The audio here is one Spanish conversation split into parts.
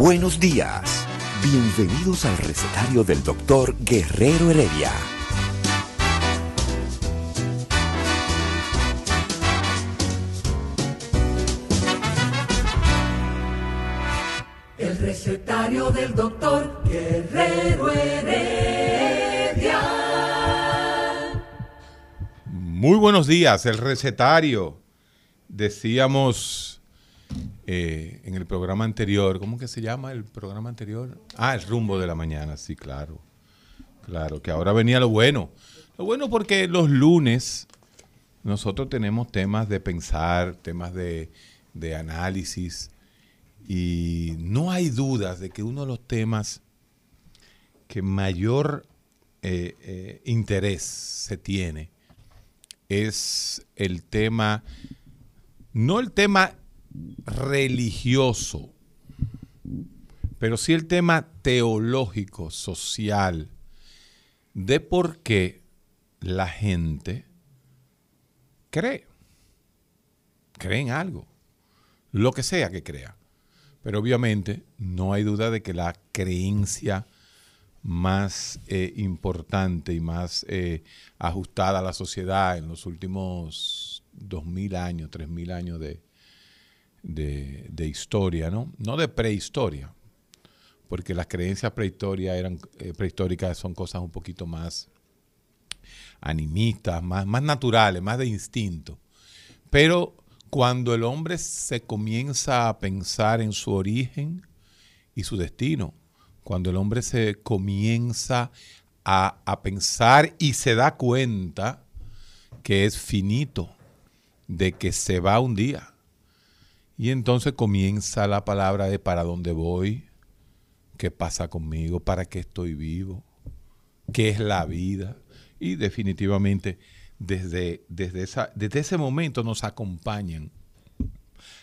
Buenos días. Bienvenidos al recetario del doctor Guerrero Heredia. El recetario del doctor Guerrero Heredia. Muy buenos días, el recetario. Decíamos eh, en el programa anterior, ¿cómo que se llama el programa anterior? Ah, el rumbo de la mañana, sí, claro. Claro, que ahora venía lo bueno. Lo bueno porque los lunes nosotros tenemos temas de pensar, temas de, análisis, y no hay dudas de que uno de los temas que mayor eh, eh, interés se tiene es el tema, no el tema religioso, pero sí el tema teológico, social, de por qué la gente cree, cree en algo, lo que sea que crea. Pero obviamente no hay duda de que la creencia más eh, importante y más eh, ajustada a la sociedad en los últimos 2.000 años, 3.000 años de, de, historia, ¿no? No de prehistoria, porque las creencias prehistóricas, eh, prehistóricas son cosas un poquito más animistas, más, más naturales, más de instinto. Pero cuando el hombre se comienza a pensar en su origen y su destino, cuando el hombre se comienza a, pensar y se da cuenta que es finito, de que se va un día. Y entonces comienza la palabra de para dónde voy, qué pasa conmigo, para qué estoy vivo, qué es la vida. Y definitivamente desde, desde, esa, desde ese momento nos acompañan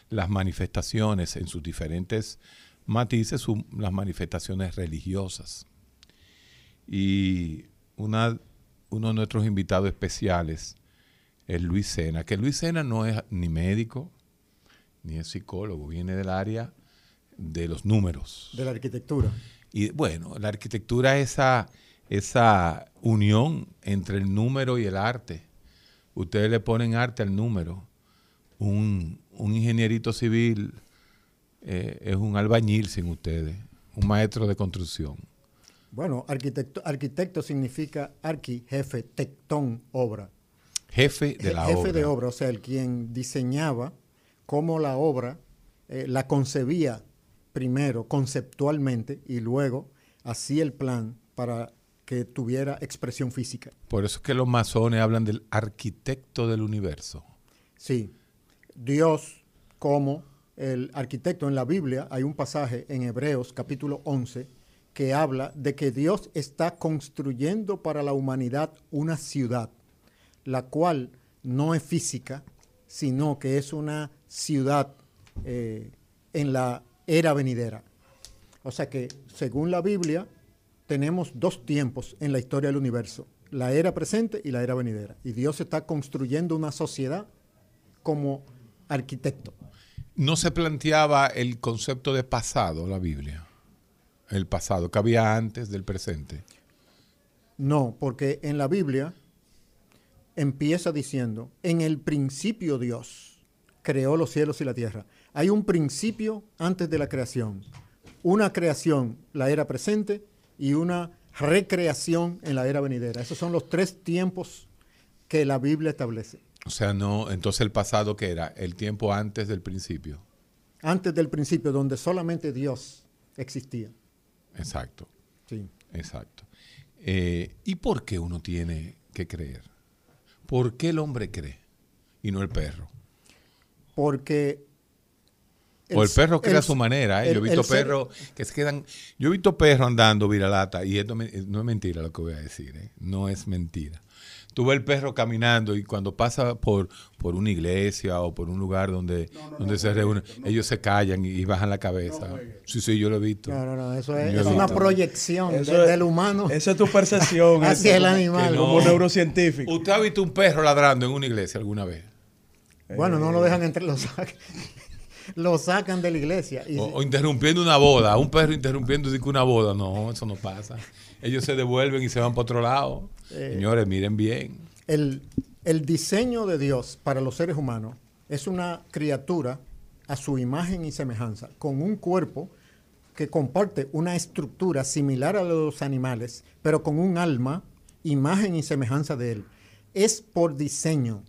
las manifestaciones en sus diferentes matices, las manifestaciones religiosas. Y uno de nuestros invitados especiales es Luis Sena, que Luis Sena no es ni médico, ni es psicólogo, viene del área de los números. De la arquitectura. Y bueno, la arquitectura es esa, esa unión entre el número y el arte ustedes le ponen arte al número. Un, ingenierito civil eh, es un albañil sin ustedes, un maestro de construcción. Bueno, arquitecto, arquitecto significa arqui, jefe, tectón, obra. Jefe de la obra. Jefe de obra, o sea, el quien diseñaba cómo la obra eh, la concebía primero conceptualmente y luego hacía el plan para que tuviera expresión física. Por eso es que los masones hablan del arquitecto del universo. Sí, Dios como el arquitecto en la Biblia, hay un pasaje en Hebreos capítulo 11 que habla de que Dios está construyendo para la humanidad una ciudad, la cual no es física, sino que es una ciudad eh, en la era venidera. O sea que, según la Biblia, tenemos dos tiempos en la historia del universo, la era presente y la era venidera. Y Dios está construyendo una sociedad como arquitecto. ¿No se planteaba el concepto de pasado, la Biblia? El pasado, que había antes del presente. No, porque en la Biblia empieza diciendo, en el principio Dios creó los cielos y la tierra. Hay un principio antes de la creación. Una creación, la era presente, y una recreación en la era venidera. Esos son los tres tiempos que la Biblia establece. O sea, no, entonces el pasado que era el tiempo antes del principio. Antes del principio, donde solamente Dios existía. Exacto. Sí. Exacto. Eh, ¿Y por qué uno tiene que creer? ¿Por qué el hombre cree y no el perro? Porque... o el perro crea el- a su manera. ¿eh? el- yo he visto el perros que se quedan. Yo he visto perros andando viralata y esto me- no es mentira lo que voy a decir. ¿eh? No es mentira. Tú ves el perro caminando y cuando pasa por, por una iglesia o por un lugar donde, donde se reúnen, ellos se callan y, y bajan la cabeza. sí, sí, yo lo he visto. No, no, no, eso es, una proyección de- Eso es- del humano. Esa es tu percepción. Hacia el como- animal. Como neurocientífico. ¿Usted ha visto un perro ladrando en una iglesia alguna vez? Bueno, no lo dejan entre los sacan, lo sacan de la iglesia. Y, O, o interrumpiendo una boda, un perro interrumpiendo una boda, no, eso no pasa. Ellos se devuelven y se van para otro lado. Eh. Señores, miren bien. el, el diseño de Dios para los seres humanos es una criatura a su imagen y semejanza, con un cuerpo que comparte una estructura similar a la de los animales, pero con un alma, imagen y semejanza de él. Es por diseño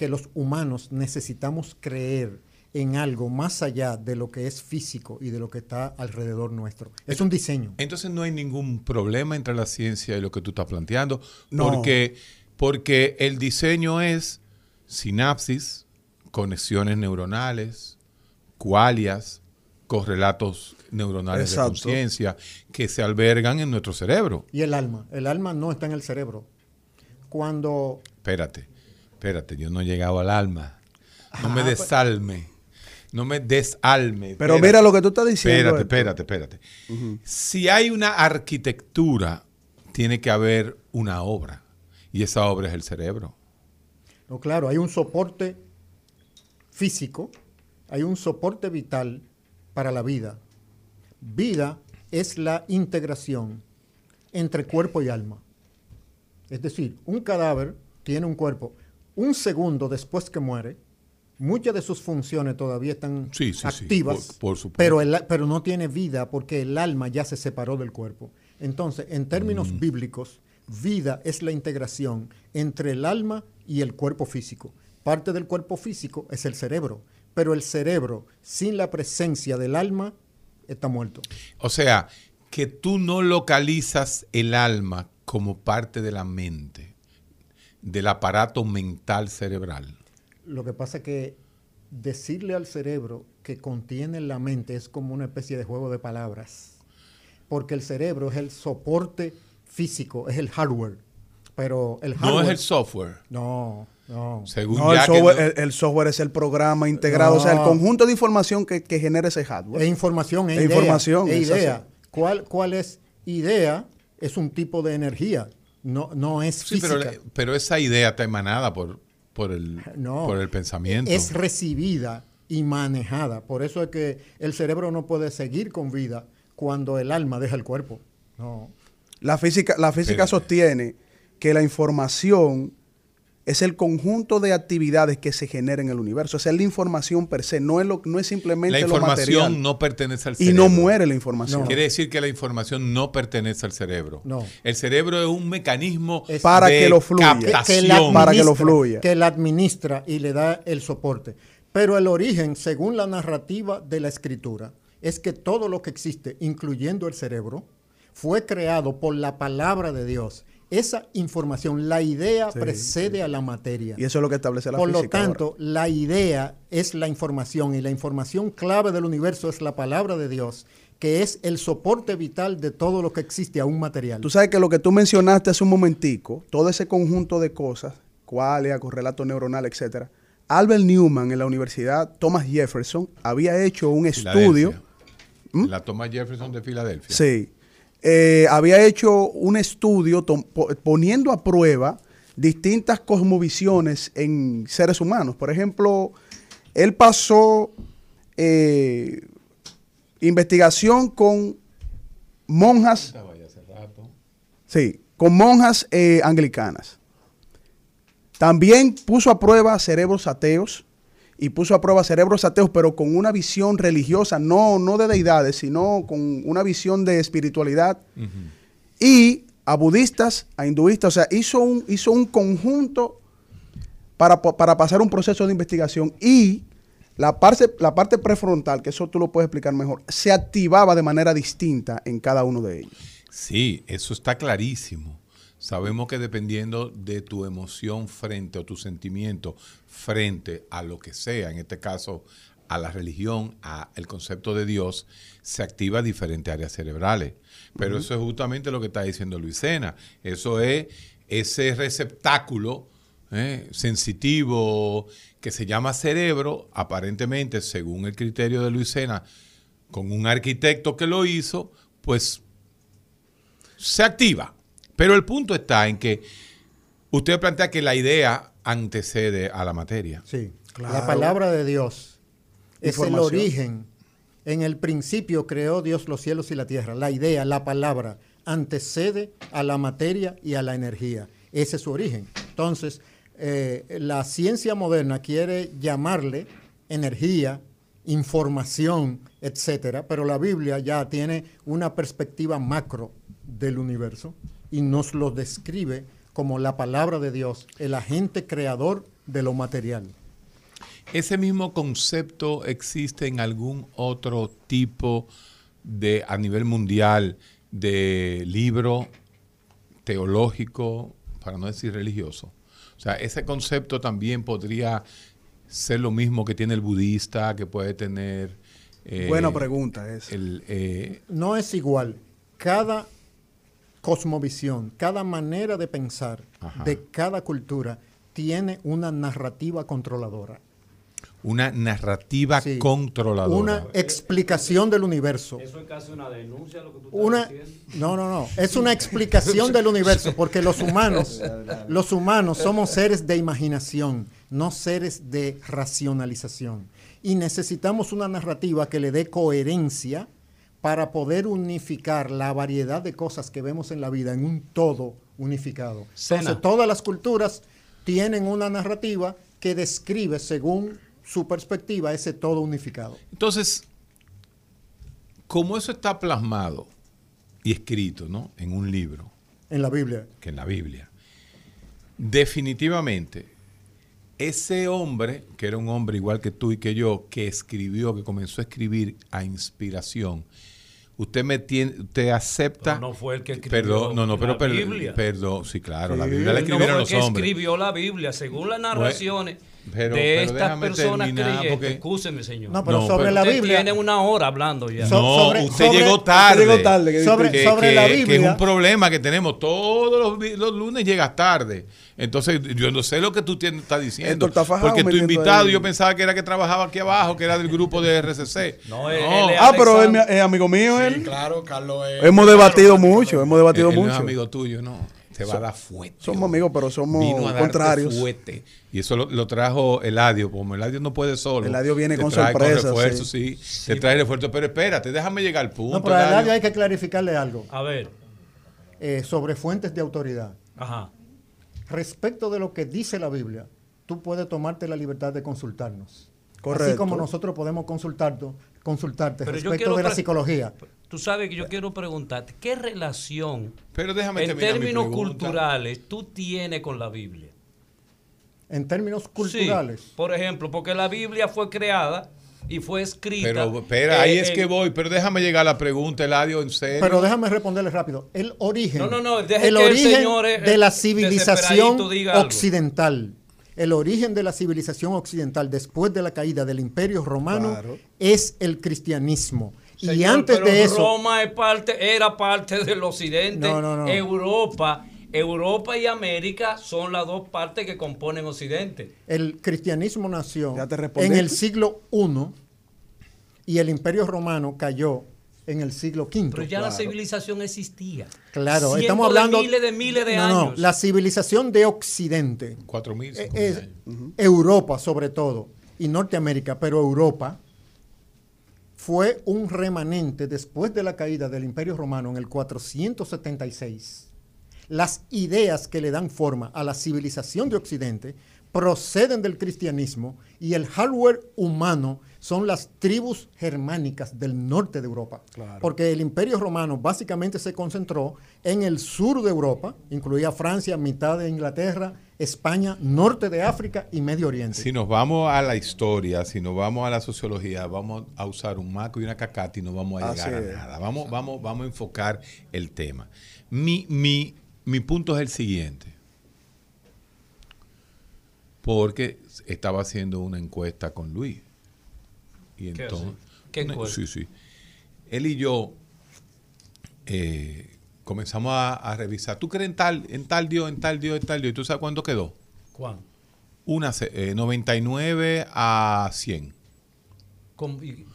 que los humanos necesitamos creer en algo más allá de lo que es físico y de lo que está alrededor nuestro. Es un diseño. Entonces no hay ningún problema entre la ciencia y lo que tú estás planteando, No. porque, porque el diseño es sinapsis, conexiones neuronales, cualias, correlatos neuronales Exacto. de conciencia que se albergan en nuestro cerebro. Y el alma. El alma no está en el cerebro. Cuando Espérate, espérate, yo no he llegado al alma. No me Ah, pues- desalme. No me desalme. Pero espérate. mira lo que tú estás diciendo. Espérate, Héctor. espérate, espérate. Si hay una arquitectura, tiene que haber una obra. Y esa obra es el cerebro. No, claro, hay un soporte físico, hay un soporte vital para la vida. Vida es la integración entre cuerpo y alma. Es decir, un cadáver tiene un cuerpo. Un segundo después que muere, muchas de sus funciones todavía están Sí, sí, sí, activas, por- por supuesto. pero, el- pero no tiene vida porque el alma ya se separó del cuerpo. Entonces, en términos Mm. bíblicos, vida es la integración entre el alma y el cuerpo físico. Parte del cuerpo físico es el cerebro, pero el cerebro sin la presencia del alma está muerto. O sea, que tú no localizas el alma como parte de la mente, del aparato mental cerebral. Lo que pasa es que decirle al cerebro que contiene la mente es como una especie de juego de palabras, porque el cerebro es el soporte físico, es el hardware, pero el hardware... No es el software. No, no. Según No, el ya que software, no- el- el software es el programa integrado, o sea, el conjunto de información que, que genera ese hardware. Es información, es Es idea. información, es es idea. ¿Cuál, ¿Cuál es idea? Es un tipo de energía, no, no es Sí, física. pero, pero esa idea está emanada por, por, el, No. por el pensamiento. Es recibida y manejada. Por eso es que el cerebro no puede seguir con vida cuando el alma deja el cuerpo. No. La física, la física sostiene que la información es el conjunto de actividades que se generan en el universo. O sea, es la información per se, no es, lo, no es simplemente la lo información material. no pertenece al y cerebro. no muere la información. No. Quiere decir que la información no pertenece al cerebro. No. El cerebro es un mecanismo Es- Para de que lo fluya. que, que captación. la Para que lo fluya. que la administra y le da el soporte. Pero el origen, según la narrativa de la escritura, es que todo lo que existe, incluyendo el cerebro, fue creado por la palabra de Dios. Esa información, la idea Sí, precede a la materia. Y eso es lo que establece la Por lo ahora. tanto, la idea es la información y la información clave del universo es la palabra de Dios, que es el soporte vital de todo lo que existe, aún material. Tú sabes que lo que tú mencionaste hace un momentico, todo ese conjunto de cosas, cuáles, correlato neuronal, etcétera. Albert Newman en la Universidad Thomas Jefferson había hecho un estudio. ¿Mm? La Thomas Jefferson de Filadelfia. Sí. Eh, había hecho un estudio poniendo a prueba distintas cosmovisiones en seres humanos. Por ejemplo, él pasó eh, investigación con monjas, sí, con monjas eh, anglicanas. También puso a prueba cerebros ateos y puso a prueba cerebros ateos, pero con una visión religiosa, no, no de deidades, sino con una visión de espiritualidad. Y a budistas, a hinduistas, o sea, hizo un, hizo un conjunto para, pa- para pasar un proceso de investigación y la parte, la parte prefrontal, que eso tú lo puedes explicar mejor, se activaba de manera distinta en cada uno de ellos. Sí, eso está clarísimo. Sabemos que dependiendo de tu emoción frente o tu sentimiento frente a lo que sea, en este caso a la religión, a el concepto de Dios, se activa diferentes áreas cerebrales. Pero eso es justamente lo que está diciendo Luisena. Eso es ese receptáculo eh, sensitivo que se llama cerebro, aparentemente, según el criterio de Luisena, con un arquitecto que lo hizo, pues se activa. Pero el punto está en que usted plantea que la idea antecede a la materia. Sí, Claro. la palabra de Dios es el origen. En el principio creó Dios los cielos y la tierra. La idea, la palabra, antecede a la materia y a la energía. Ese es su origen. Entonces, eh, la ciencia moderna quiere llamarle energía, información, etcétera, pero la Biblia ya tiene una perspectiva macro del universo y nos lo describe como la palabra de Dios, el agente creador de lo material. ¿Ese mismo concepto existe en algún otro tipo de, a nivel mundial, de libro teológico, para no decir religioso? O sea, ese concepto también podría ser lo mismo que tiene el budista, que puede tener... eh, Buena pregunta el, eh, no es igual. Cada cosmovisión, cada manera de pensar Ajá. de cada cultura tiene una narrativa controladora. una narrativa Sí. controladora. Una explicación del universo. Eso es casi una denuncia lo que tú estás Una, diciendo. no, no, no. Es una explicación del universo, porque los humanos, los humanos somos seres de imaginación, no seres de racionalización. Y necesitamos una narrativa que le dé coherencia para poder unificar la variedad de cosas que vemos en la vida en un todo unificado. Sena. Entonces, todas las culturas tienen una narrativa que describe, según su perspectiva, ese todo unificado. Entonces, como eso está plasmado y escrito ¿no? en un libro, En la Biblia. que en la Biblia, definitivamente, ese hombre, que era un hombre igual que tú y que yo, que escribió, que comenzó a escribir a inspiración, usted me tiene, usted acepta. Pero no fue el que escribió Perdón, no, no, pero la per- Biblia. perdón, sí, claro, la Sí. Biblia la Él no escribieron fue los el que hombres. escribió la Biblia, según las narraciones pero- de pero estas personas creyentes. porque- Excúseme, señor. No, pero No, sobre pero la Biblia. tiene una hora hablando ya. So- no, sobre- usted sobre- llegó tarde. Usted llegó tarde, que Sobre- que, sobre que- la que es Biblia. un problema que tenemos todos los, los lunes llegas tarde. Entonces, yo no sé lo que tú tienes, estás diciendo. Está porque tu invitado, ahí. yo pensaba que era que trabajaba aquí abajo, que era del grupo de RCC. No, él- No, él es Ah, pero es, Alexander- mi- es amigo mío él. Claro, Carlos es. Hemos debatido mucho, hemos debatido él no mucho. es amigo tuyo, no. Va a dar fuerte. Somos amigos, pero somos Vino a contrarios. fuerte. Y eso lo, lo trajo Eladio. Como Eladio no puede solo. Eladio viene te con trae sorpresas, refuerzo, sí. Te trae refuerzo. Pero espérate, déjame llegar al punto. No, pero a Eladio. Eladio hay que clarificarle algo A ver, eh, sobre fuentes de autoridad. ajá. Respecto de lo que dice la Biblia, tú puedes tomarte la libertad de consultarnos. Así Correcto. como nosotros podemos consultarte, consultarte Pero respecto de la psicología. Tú sabes que yo quiero preguntarte, ¿qué relación Pero déjame en términos culturales tú tienes con la Biblia? En términos culturales, Sí, por ejemplo, porque la Biblia fue creada y fue escrita. Pero espera, ahí es que voy. Pero déjame llegar a la pregunta, Eladio, en serio. pero déjame responderle rápido. El origen, No, no, no, deje el que el origen señor, eh, de la eh, civilización occidental, el origen de la civilización occidental después de la caída del Imperio Romano Claro. es el cristianismo. y antes pero de eso, Roma es parte, era parte del occidente. No, no, no. Europa, Europa y América son las dos partes que componen occidente. El cristianismo nació en el siglo I y el imperio romano cayó en el siglo V. Pero ya la civilización existía. Claro, estamos de hablando miles de miles de no, no, años. la civilización de Occidente, Cuatro mil, eh. Europa sobre todo y Norteamérica, pero Europa fue un remanente después de la caída del Imperio Romano en el 476. Las ideas que le dan forma a la civilización de Occidente proceden del cristianismo y el hardware humano son las tribus germánicas del norte de Europa. Porque el imperio romano básicamente se concentró en el sur de Europa, incluía Francia, mitad de Inglaterra, España, norte de África y Medio Oriente. Si nos vamos a la historia, si nos vamos a la sociología, vamos a usar un maco y una cacata y no vamos a llegar a nada. Vamos, vamos, vamos a enfocar el tema. Mi, mi mi punto es el siguiente. Porque estaba haciendo una encuesta con Luis. Y ¿Qué entonces. Sí, sí. Él y yo eh, comenzamos a, a revisar. ¿Tú crees en tal, en tal Dios, en tal Dios, en tal Dios? ¿Y tú sabes cuánto quedó? ¿Cuán? Una, ce- eh, 99 a 100. Con- y-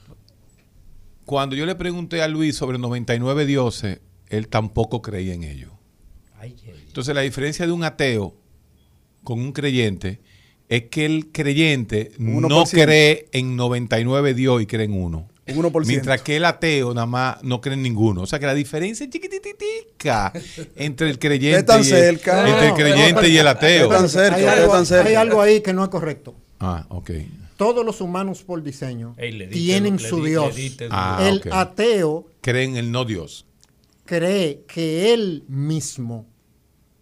Cuando yo le pregunté a Luis sobre 99 dioses, él tampoco creía en ellos. Entonces la diferencia de un ateo con un creyente es que el creyente no 1%. cree en 99 Dios y cree en uno. Un 1%. Mientras que el ateo nada más no cree en ninguno. O sea que la diferencia es chiquititica entre el creyente, Están y el, cerca. entre el No, creyente no, y el ateo. Están cerca, hay, algo, cerca. hay algo ahí que no es correcto. Ah, ok. Todos los humanos por diseño Ey, tienen su Dios. Ah, el ateo Creen en el no Dios. cree que él mismo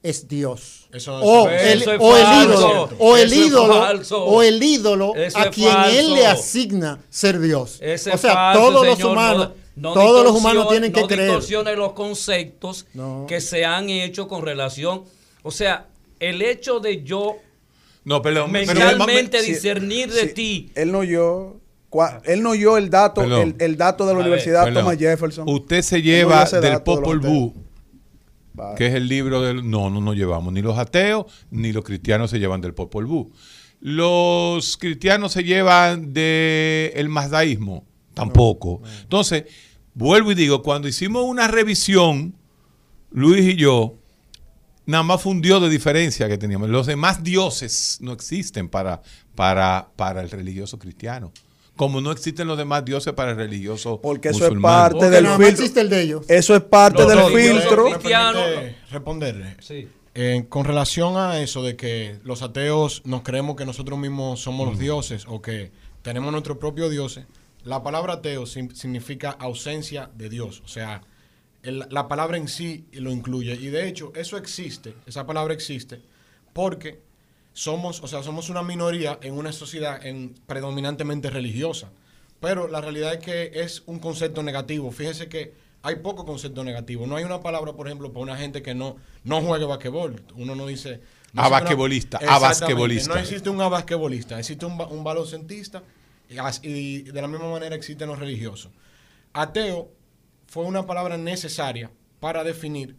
es Dios. Eso- o, eso el, es o el ídolo, o el Eso ídolo, falso. o el ídolo Eso a quien él le asigna ser Dios. Ese o sea, falso, todos los señor. humanos, No- no todos los humanos tienen que no creer. distorsione los conceptos No. que se han hecho con relación. O sea, el hecho de yo No, perdón. pero- mentalmente sí, discernir de Sí, ti. Él no cua- Él no oyó el dato, el, el dato de la A ver, Universidad Perdón. Thomas Jefferson. Usted se no lleva ese del los Popol Vuh. Vale. que es el libro del... No, no nos llevamos. Ni los ateos ni los cristianos se llevan del Popol Vuh. Los cristianos se llevan del mazdaísmo. Tampoco. Entonces, vuelvo y digo, cuando hicimos una revisión, Luis y yo, nada más fue un dios de diferencia que teníamos. Los demás dioses no existen para, para, para el religioso cristiano. Como no existen los demás dioses para el religioso Porque eso es parte Porque del más filtro. existe el de ellos. Eso es parte Los del religiosos filtro. ¿Me cristiano. permite responderle? Sí. Eh, con relación a eso de que los ateos nos creemos que nosotros mismos somos los dioses o que tenemos nuestros propios dioses, la palabra ateo significa ausencia de Dios. O sea, el- la palabra en sí lo incluye. Y de hecho, eso existe, esa palabra existe, porque somos, o sea, somos una minoría en una sociedad en- predominantemente religiosa. Pero la realidad es que es un concepto negativo. Fíjese que hay poco concepto negativo. No hay una palabra, por ejemplo, para una gente que no, no juegue basquetbol. Uno no dice... no A existe una- basquetbolista, a Exactamente. basquetbolista. No existe un basquetbolista, existe un, un baloncentista y, y de la misma manera existen los religiosos. Ateo fue una palabra necesaria para definir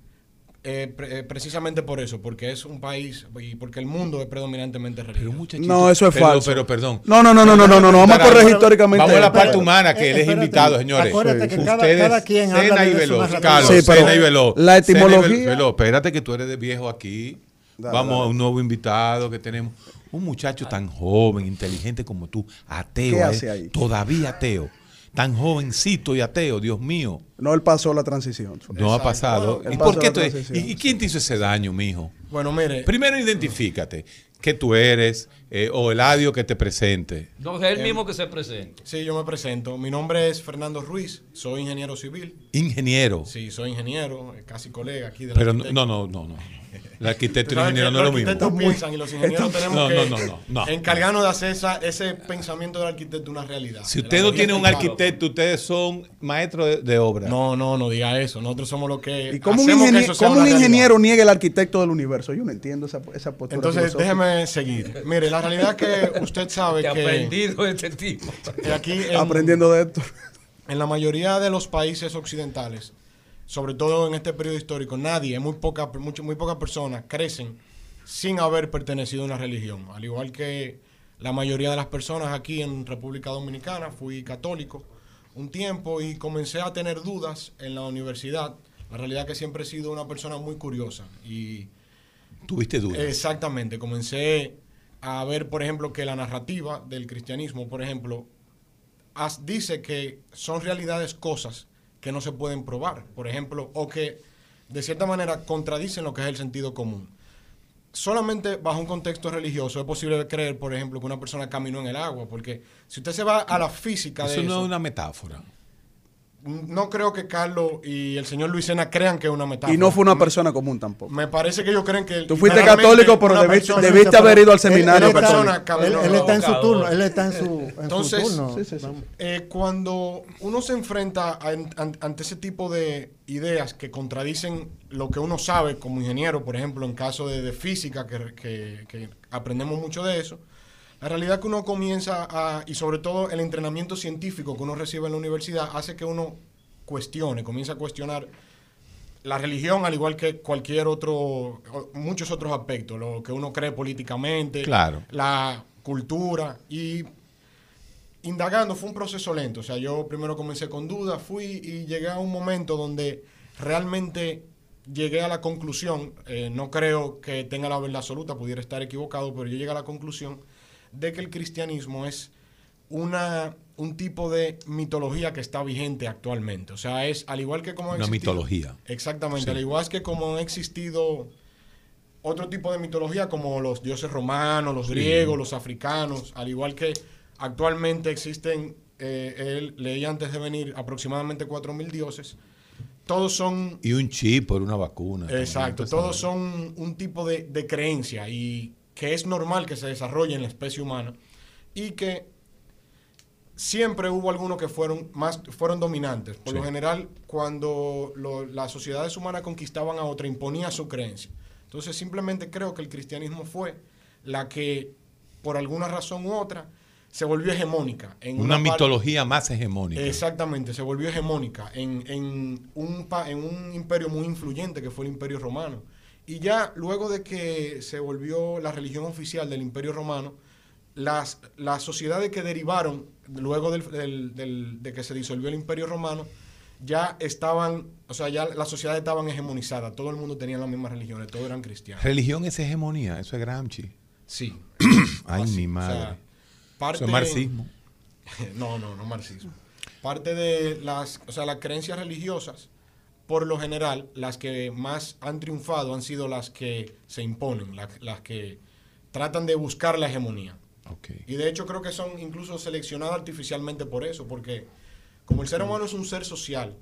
eh, pre- eh, precisamente por eso, porque es un país y porque el mundo es predominantemente religioso. No, eso es pero- falso. Pero, perdón. No, no, no, no, no, no, no, no, vamos a correr históricamente. Vamos a la parte humana, que él es invitado, señores. acuérdate que cada- Ustedes, cada quien habla y Veloz. Carlos, Sí, pero Sena y Veloz. la etimología- Veloz, espérate que tú eres de viejo aquí. Dale, Vamos a un nuevo invitado que tenemos. Un muchacho tan joven, inteligente como tú, ateo, ¿Qué eh, hace ahí? todavía ateo. Tan jovencito y ateo, Dios mío. No, él pasó la transición. No ha pasado. ¿Y por qué tú- transición. ¿Y, y quién te hizo ese daño, mijo? Bueno, mire, Primero identifícate. Que tú eres, eh, o el audio que te presente. No es él mismo que se presenta. sí, yo me presento. Mi nombre es Fernando Ruiz, soy ingeniero civil. Ingeniero. Sí, soy ingeniero, eh, casi colega aquí de Pero no, no, no, no. no. El arquitecto y el ingeniero no es lo Los mismo. arquitectos piensan y los ingenieros tenemos No, que no, no, no, no. encargarnos de hacer esa- ese pensamiento del arquitecto una realidad. Si usted la no tiene un arquitecto, ustedes son maestros de, de obra. No, no, no diga eso. Nosotros somos los que. ¿Y cómo un, hacemos que ingeniero, eso sea cómo un ingeniero niega el arquitecto del universo? Yo no entiendo esa, esa postura. Entonces, filosófica. déjeme seguir. Mire, la realidad es que usted sabe Que aprendido este tipo. aquí en, Aprendiendo de esto. en la mayoría de los países occidentales, sobre todo en este periodo histórico, nadie, muy poca, mucho, muy pocas personas crecen sin haber pertenecido a una religión. Al igual que la mayoría de las personas aquí en República Dominicana, fui católico un tiempo y comencé a tener dudas en la universidad. La realidad es que siempre he sido una persona muy curiosa y Tuviste dudas. Exactamente, comencé a ver, por ejemplo, que la narrativa del cristianismo, por ejemplo, as- dice que son realidades cosas que no se pueden probar, por ejemplo, o que de cierta manera contradicen lo que es el sentido común. Solamente bajo un contexto religioso es posible creer, por ejemplo, que una persona caminó en el agua, porque si usted se va a la física Eso de no eso, es una metáfora. No creo que Carlos y el señor Luisena crean que es una metáfora. Y no fue una persona común tampoco. Me parece que ellos creen que... Tú fuiste católico, pero debiste, persona- debiste haber ido al seminario él está- Él, él está en su turno, él está en su, en Entonces, su turno. sí, sí, sí. Eh, cuando uno se enfrenta a- ante ese tipo de ideas que contradicen lo que uno sabe como ingeniero, por ejemplo, en caso de, de física, que, que- que aprendemos mucho de eso, la realidad que uno comienza a, y sobre todo el entrenamiento científico que uno recibe en la universidad, hace que uno cuestione, comienza a cuestionar la religión, al igual que cualquier otro, muchos otros aspectos, lo que uno cree políticamente, Claro. la cultura y indagando fue un proceso lento. O sea, yo primero comencé con dudas, fui y llegué a un momento donde realmente llegué a la conclusión, eh, no creo que tenga la verdad absoluta, pudiera estar equivocado, pero yo llegué a la conclusión de que el cristianismo es una, un tipo de mitología que está vigente actualmente. O sea, es al igual que como... ha Una existido- mitología. Exactamente, Sí. al igual que como ha existido otro tipo de mitología como los dioses romanos, los griegos, los africanos, al igual que actualmente existen, eh, él, leí antes de venir, aproximadamente 4.000 dioses. Todos son, Y un chip por una vacuna. exacto, todos son un tipo de, de creencia y que es normal que se desarrolle en la especie humana y que siempre hubo algunos que fueron más fueron dominantes. Por Sí. lo general, cuando lo- las sociedades humanas conquistaban a otra, imponía su creencia. Entonces, simplemente creo que el cristianismo fue la que, por alguna razón u otra, se volvió hegemónica. En Una, mitología más hegemónica. Exactamente, se volvió hegemónica en, en un, en un imperio muy influyente que fue el imperio romano. Y ya luego de que se volvió la religión oficial del imperio romano, las, las sociedades que derivaron luego del- del- del- de que se disolvió el imperio romano, ya estaban, o sea, ya las sociedades estaban hegemonizadas, todo el mundo tenía las mismas religiones, todos eran cristianos. Religión es hegemonía, eso es Gramsci. Sí. Ay, Así, mi o madre. sea, parte- eso es marxismo. No, no, no marxismo. Parte de las, o sea, las creencias religiosas, por lo general, las que más han triunfado han sido las que se imponen, las, las que tratan de buscar la hegemonía. Y de hecho creo que son incluso seleccionadas artificialmente por eso, porque como el ser humano es un ser social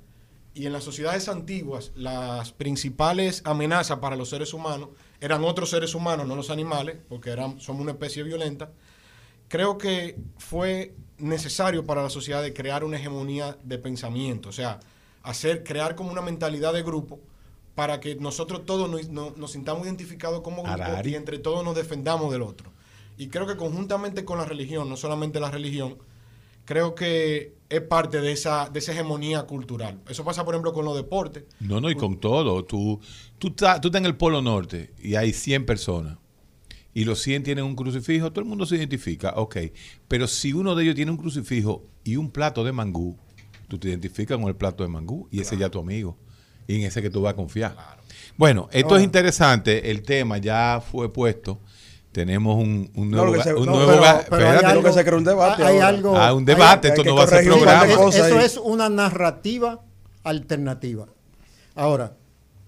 y en las sociedades antiguas las principales amenazas para los seres humanos eran otros seres humanos, no los animales, porque eran, somos una especie violenta, creo que fue necesario para la sociedad de crear una hegemonía de pensamiento, o sea, hacer, crear como una mentalidad de grupo para que nosotros todos nos, nos- nos sintamos identificados como grupo y entre todos nos defendamos del otro. Y creo que conjuntamente con la religión, no solamente la religión, creo que es parte de esa, de esa hegemonía cultural. Eso pasa, por ejemplo, con los deportes. No, no, y con todo. Tú, tú, estás, tú estás en el Polo Norte y hay 100 personas. Y los 100 tienen un crucifijo, todo el mundo se identifica, ok. Pero si uno de ellos tiene un crucifijo y un plato de mangú, tú te identificas con el plato de mangú y ese ya tu amigo. Y en ese que tú vas a confiar. Bueno, esto Ahora- es interesante. El tema ya fue puesto. Tenemos un, un No, nuevo... lo que se- ga- un no, nuevo pero- pero espérate. Algo- que se creó un debate Hay algo. Ah, un debate, hay esto no va a ser programa. eso ahí. es una narrativa alternativa. Ahora,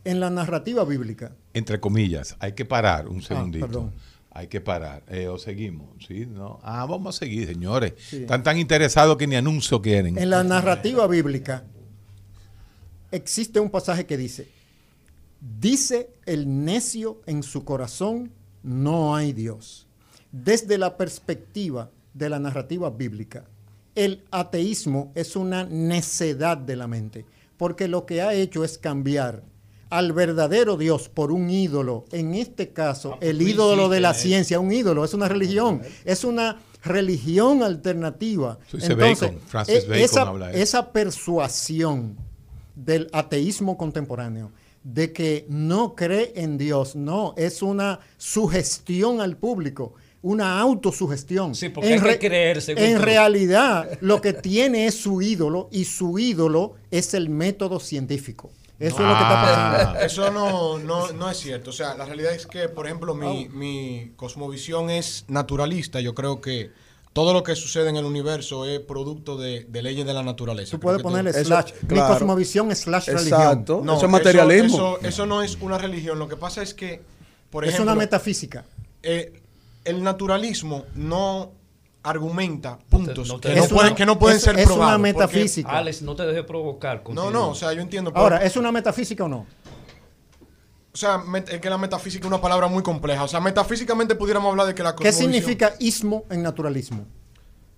en la narrativa bíblica, entre comillas, hay que parar un segundito. Ah, perdón. Hay que parar. Eh, o seguimos, ¿sí? ¿No? Ah, vamos a seguir, señores. Sí. Están tan interesados que ni anuncio quieren. en la narrativa bíblica, existe un pasaje que dice, dice el necio en su corazón, no hay Dios. Desde la perspectiva de la narrativa bíblica, el ateísmo es una necedad de la mente, porque lo que ha hecho es cambiar al verdadero Dios por un ídolo, en este caso, Ah, pues el ídolo de la ¿eh? ciencia, un ídolo, es una religión, es una religión alternativa. Francis e- Bacon esa, habla de eso. esa persuasión del ateísmo contemporáneo de que no cree en Dios, no, es una sugestión al público, una autosugestión. Sí, porque hay que creer, según En tú. realidad, lo que tiene es su ídolo y su ídolo es el método científico. Eso es lo que está pasando. Ah. Eso no, no, no es cierto. O sea, la realidad es que, por ejemplo, mi, mi cosmovisión es naturalista. Yo creo que todo lo que sucede en el universo es producto de, de leyes de la naturaleza. Tú puedes ponerle Eso- slash, mi claro. cosmovisión slash religión. Exacto. No, eso es materialismo. Eso, eso no es una religión. Lo que pasa es que, por es ejemplo, una metafísica. eh, el naturalismo no argumenta puntos no te- que, es no pueden, una- que no pueden es- ser es una probados. meta- porque- metafísica. Alex, no te dejes provocar. No, no, o sea, yo entiendo. pero- Ahora, ¿es una metafísica o no? o sea, es que la metafísica es una palabra muy compleja. O sea, metafísicamente pudiéramos hablar de que la ¿Qué significa ismo en naturalismo?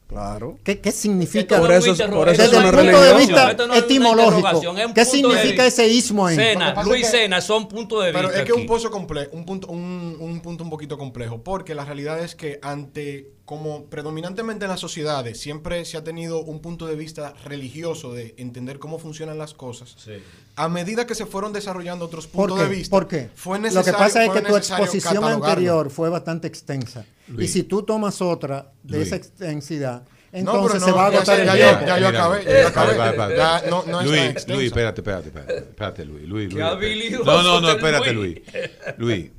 Claro. ¿Qué, qué significa? Por eso- por eso Desde es el una punto de vista no es etimológico, es ¿qué de significa ese ismo ahí? Cena, Luis es que- Cena, son puntos de vista. Pero es que es un, aquí. pozo comple- un, punto, un, un punto un poquito complejo, porque la realidad es que ante, como predominantemente en las sociedades, siempre se ha tenido un punto de vista religioso de entender cómo funcionan las cosas. Sí. A medida que se fueron desarrollando otros ¿Por puntos qué? de vista, ¿Por qué? fue Lo necesario que pasa es que tu exposición anterior fue bastante extensa. Y si tú tomas otra de Luis. esa extensidad, No, entonces se no, va a agotar el ya, tiempo. yo- ya yo acabé, ya mira, yo acabé. vale, vale, Ya vale. no- no es tan Luis. Luis, espérate, espérate, espérate, espérate, Luis, Luis, Luis. No, no, no, espérate, Luis. Luis.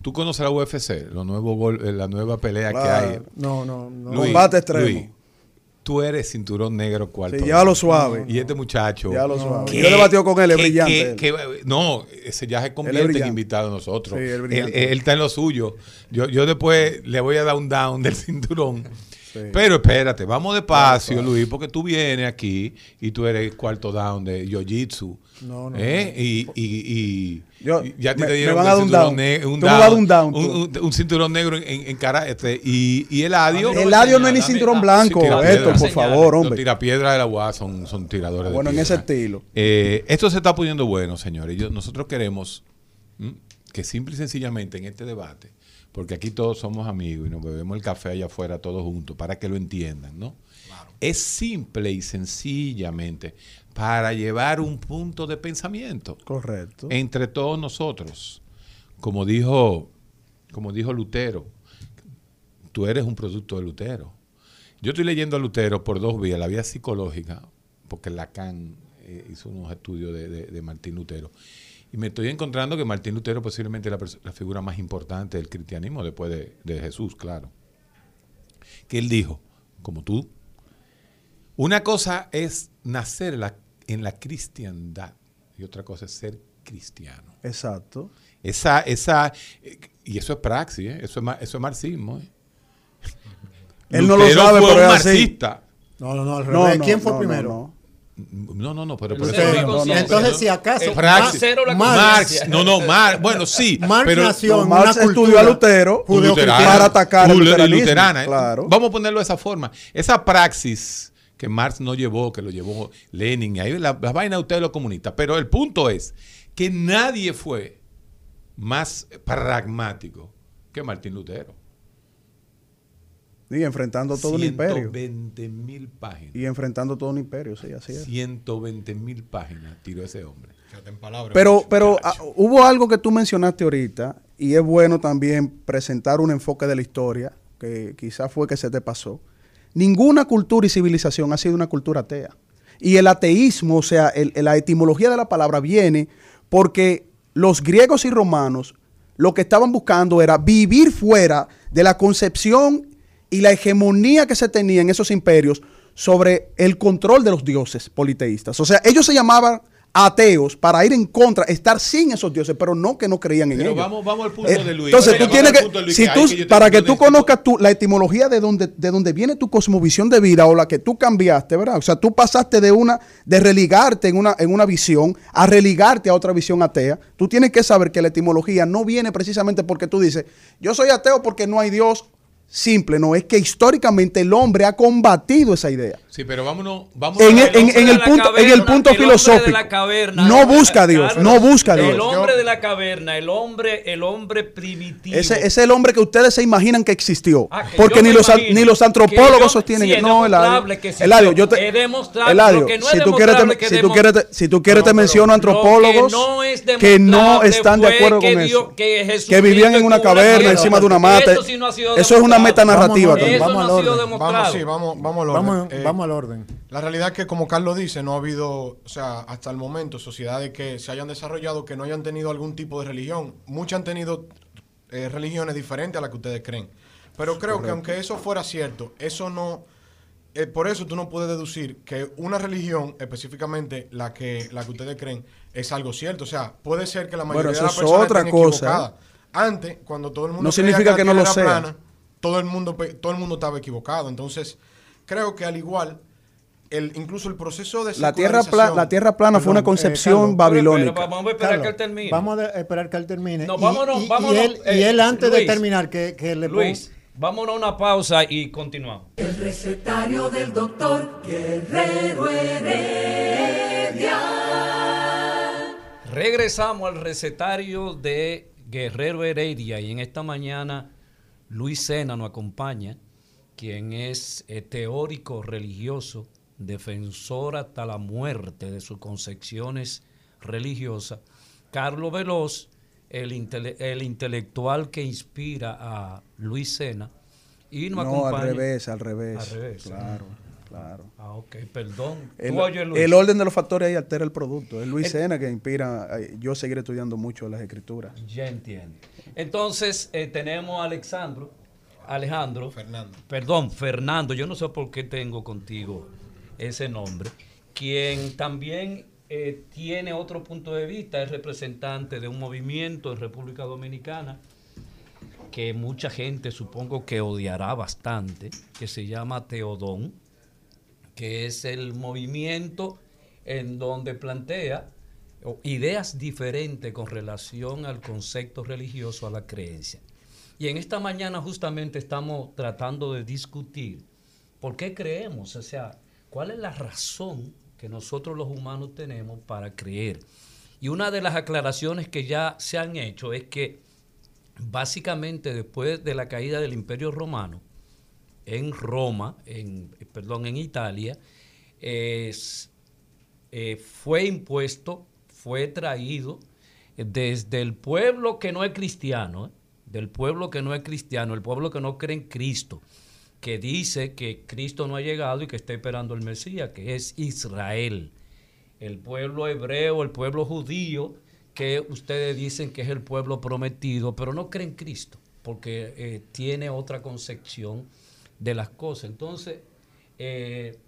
¿tú conoces la UFC, los nuevos gol- eh, la nueva pelea Claro. que hay? No, no, no. Luis, Combate extremo. Tú eres cinturón negro cuarto. Sí, llévalo suave. Y este muchacho. Ya lo suave. que- Yo he debatido con él, es brillante. él. no, ese ya se convierte en invitado de nosotros. Sí, él es él, brillante. él está en lo suyo. Yo, yo después le voy a dar un down del cinturón. Pero espérate, vamos despacio, Luis, porque tú vienes aquí y tú eres cuarto down de Jiu-Jitsu. No, no, ¿eh? Y, y, y- Yo- y ya te, me- te me dieron van un cinturón down. ne- Tú me vas a dar un down, tú. un, un cinturón negro en, en, en karate. Y, y el adio. El me audio no es ni cinturón blanco, Sí, piedra. por favor, Los hombre. tirapiedras de la UAS son, son tiradores de Bueno, en ese estilo. Eh, esto se está poniendo bueno, señores. Yo- nosotros queremos ¿m? que simple y sencillamente en este debate, porque aquí todos somos amigos y nos bebemos el café allá afuera todos juntos, para que lo entiendan, ¿no? Es simple y sencillamente para llevar un punto de pensamiento Correcto. entre todos nosotros. Como dijo, como dijo Lutero, tú eres un producto de Lutero. Yo estoy leyendo a Lutero por dos vías, la vía psicológica, porque Lacan eh, hizo unos estudios de, de- de Martín Lutero. Y me estoy encontrando que Martín Lutero posiblemente es la, la figura más importante del cristianismo después de, de Jesús, claro. Que él dijo, como tú, una cosa es nacer en la, en la cristiandad y otra cosa es ser cristiano. Exacto. Esa, esa, eh, y eso es praxis, ¿eh? eso, es, eso es marxismo. ¿eh? Él no lo Lutero sabe, fue pero un es así. marxista. No, no, no, al No, revés. no, ¿Quién fue no, primero? No, no. No, no, no, pero por Cero eso la digo, conciencia. Entonces, si acaso, Eh, praxis. Cero la Marx- Marx, no, no, Marx, bueno, sí, Marx pero nació no, en Marx una estudió a Lutero para atacar Lu- luteranismo, luterana. claro. Vamos a ponerlo de esa forma. Esa praxis que Marx no llevó, que lo llevó Lenin, y ahí la, la vaina de ustedes los comunistas. Pero el punto es que nadie fue más pragmático que Martín Lutero. Y enfrentando todo un imperio. 120 mil páginas. Y enfrentando todo un imperio, sí, así es. 120 mil páginas tiró ese hombre. Fíjate en palabras. Pero, pero ah, hubo algo que tú mencionaste ahorita, y es bueno también presentar un enfoque de la historia, que quizás fue que se te pasó. Ninguna cultura y civilización ha sido una cultura atea. Y el ateísmo, o sea, el- la etimología de la palabra viene porque los griegos y romanos lo que estaban buscando era vivir fuera de la concepción y la hegemonía que se tenía en esos imperios sobre el control de los dioses politeístas. O sea, ellos se llamaban ateos para ir en contra, estar sin esos dioses, pero no que no creían en Pero ellos. vamos, vamos al punto Eh, de Luis. Entonces tú tienes que, Luis, si tú, que para que tú conozcas tu- la etimología de donde, de donde viene tu cosmovisión de vida o la que tú cambiaste, ¿verdad? O sea, tú pasaste de una, de religarte en una, en una visión a religarte a otra visión atea. Tú tienes que saber que la etimología no viene precisamente porque tú dices, yo soy ateo porque no hay Dios. Simple, no, es que históricamente el hombre ha combatido esa idea. Sí, pero vámonos, vamos En a- el, en- en el punto, en el punto el hombre de filosófico. la caverna, no busca a Dios, Carlos, no busca a El Dios. hombre de la caverna, el hombre, el hombre primitivo. Ese es el hombre que ustedes se imaginan que existió. Ah, que porque ni los, ni los antropólogos yo- sostienen que es no, Eladio. demostrable que existió. Eladio, yo te. Eladio, que no es si, tú quieres, te, si, tú quieres, te- si tú quieres te menciono Lo antropólogos que no es que no están de acuerdo con eso. que vivían en una caverna encima de una mata. Eso es una metanarrativa Vamos, también. Eso Vamos. Vamos, vamos, vamos al orden. Eh. La realidad es que, como Carlos dice, no ha habido, o sea, hasta el momento, sociedades que se hayan desarrollado que no hayan tenido algún tipo de religión. Muchas han tenido eh, religiones diferentes a las que ustedes creen. Pero creo que aunque eso fuera cierto, eso no... eh, por eso tú no puedes deducir que una religión, específicamente la que, la que ustedes creen, es algo cierto. O sea, puede ser que la Bueno, mayoría eso de las personas otra estén cosa, equivocadas. Antes, cuando todo el mundo No significa la que no lo sea. plana, todo el mundo, todo el mundo estaba equivocado. Entonces, creo que al igual, el, incluso el proceso de La tierra, pla- secularización- la tierra plana fue una eh, concepción Carlos. babilónica. Pero vamos a esperar Carlos, que él termine. Vamos a esperar que él termine. No, Y- vámonos, y, y vámonos, él, y eh, él antes de terminar, que, que le ponga- Luis, vámonos a una pausa y continuamos. El recetario del doctor Guerrero Heredia. Regresamos al recetario de Guerrero Heredia y en esta mañana Luis Sena nos acompaña, quien es eh, teórico religioso, defensor hasta la muerte de sus concepciones religiosas. Carlos Veloz, el, intele- el intelectual que inspira a Luis Sena. Y No, al acompaña- revés, al revés. Al revés. Claro, claro. Ah, ok, perdón. El, orden de los factores ahí altera el producto. Es Luis El- Sena que inspira. eh, Yo seguiré estudiando mucho las escrituras. Ya entiendo. Entonces eh, tenemos a Alexandro, Alejandro, Fernando. perdón, Fernando, yo no sé por qué tengo contigo ese nombre, quien también eh, tiene otro punto de vista, es representante de un movimiento en República Dominicana que mucha gente supongo que odiará bastante, que se llama Teodón, que es el movimiento en donde plantea ideas diferentes con relación al concepto religioso, a la creencia. Y en esta mañana justamente estamos tratando de discutir por qué creemos, o sea, cuál es la razón que nosotros los humanos tenemos para creer. Y una de las aclaraciones que ya se han hecho es que básicamente después de la caída del Imperio Romano, en Roma, en, perdón, en Italia, eh, fue impuesto, fue traído desde el pueblo que no es cristiano, ¿eh? Del pueblo que no es cristiano, el pueblo que no cree en Cristo, que dice que Cristo no ha llegado y que está esperando el Mesías, que es Israel, el pueblo hebreo, el pueblo judío, que ustedes dicen que es el pueblo prometido, pero no creen en Cristo, porque eh, tiene otra concepción de las cosas. Entonces, eh,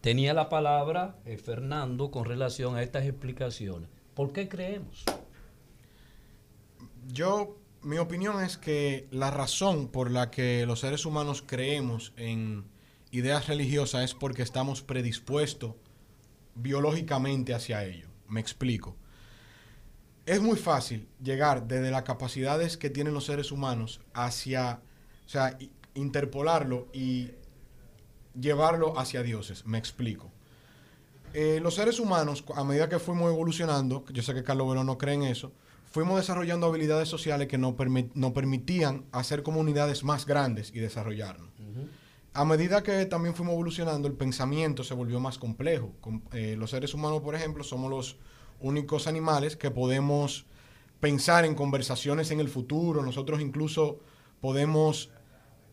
tenía la palabra eh, Fernando con relación a estas explicaciones. ¿Por qué creemos? Yo, mi opinión es que la razón por la que los seres humanos creemos en ideas religiosas es porque estamos predispuestos biológicamente hacia ello. Me explico. Es muy fácil llegar desde las capacidades que tienen los seres humanos hacia, o sea, interpolarlo y llevarlo hacia dioses. Me explico. Eh, los seres humanos, a medida que fuimos evolucionando, yo sé que Carlos Velo no cree en eso, fuimos desarrollando habilidades sociales que nos, permi- nos permitían hacer comunidades más grandes y desarrollarnos. A medida que también fuimos evolucionando, el pensamiento se volvió más complejo. Com- eh, los seres humanos, por ejemplo, somos los únicos animales que podemos pensar en conversaciones en el futuro. Nosotros incluso podemos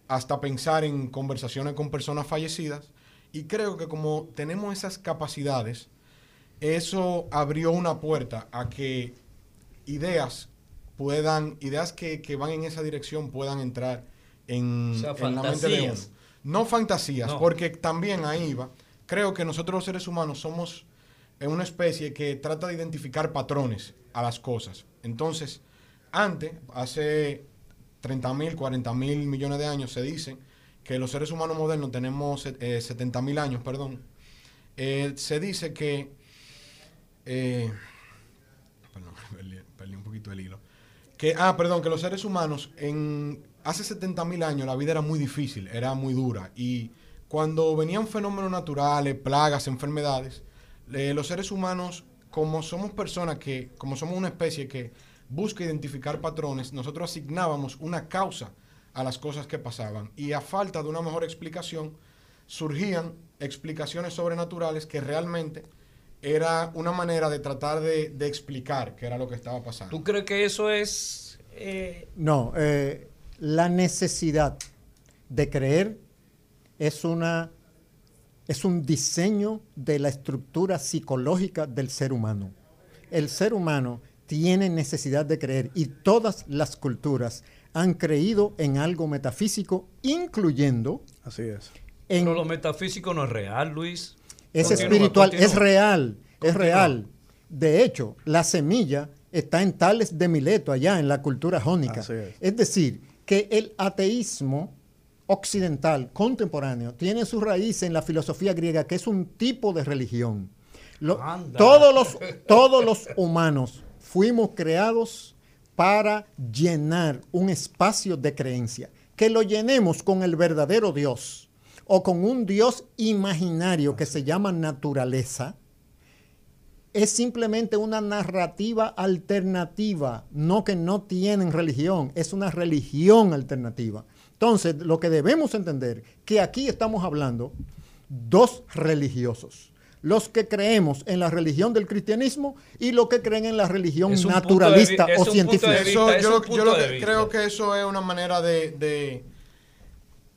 hasta pensar en conversaciones con personas fallecidas. Y creo que como tenemos esas capacidades, eso abrió una puerta a que ideas puedan, ideas que, que van en esa dirección puedan entrar en, O sea, en la mente de uno. No fantasías, No. porque también ahí va. Creo que nosotros los seres humanos somos en una especie que trata de identificar patrones a las cosas. Entonces, antes, hace 30 mil, 40 mil millones de años, se dice que los seres humanos modernos tenemos eh, 70 mil años, perdón. Eh, se dice que... eh, perdón, perdí, perdí un poquito hilo. Que, ah, perdón, que los seres humanos en hace 70 mil años la vida era muy difícil, era muy dura. Y cuando venían fenómenos naturales, plagas, enfermedades, eh, los seres humanos, como somos personas que, como somos una especie que busca identificar patrones, nosotros asignábamos una causa a las cosas que pasaban. Y a falta de una mejor explicación, surgían explicaciones sobrenaturales que realmente era una manera de tratar de, de explicar qué era lo que estaba pasando. ¿Tú crees que eso es... eh, No, eh, la necesidad de creer es una es un diseño de la estructura psicológica del ser humano. El ser humano tiene necesidad de creer y todas las culturas han creído en algo metafísico, incluyendo Así es. en Pero lo metafísico no es real, Luis. Es Continúa, espiritual, continúa. es real, es real. De hecho, la semilla está en Tales de Mileto, allá en la cultura jónica. Es. Es decir, que el ateísmo occidental contemporáneo tiene su raíz en la filosofía griega, que es un tipo de religión. Lo- Anda. todos, los, todos los humanos fuimos creados para llenar un espacio de creencia. Que lo llenemos con el verdadero Dios o con un Dios imaginario que se llama naturaleza, es simplemente una narrativa alternativa, no que no tienen religión, es una religión alternativa. Entonces, lo que debemos entender, que aquí estamos hablando dos religiosos, los que creemos en la religión del cristianismo y los que creen en la religión de naturalista o científica. vista, Eso, es yo lo que creo que eso es una manera de, de-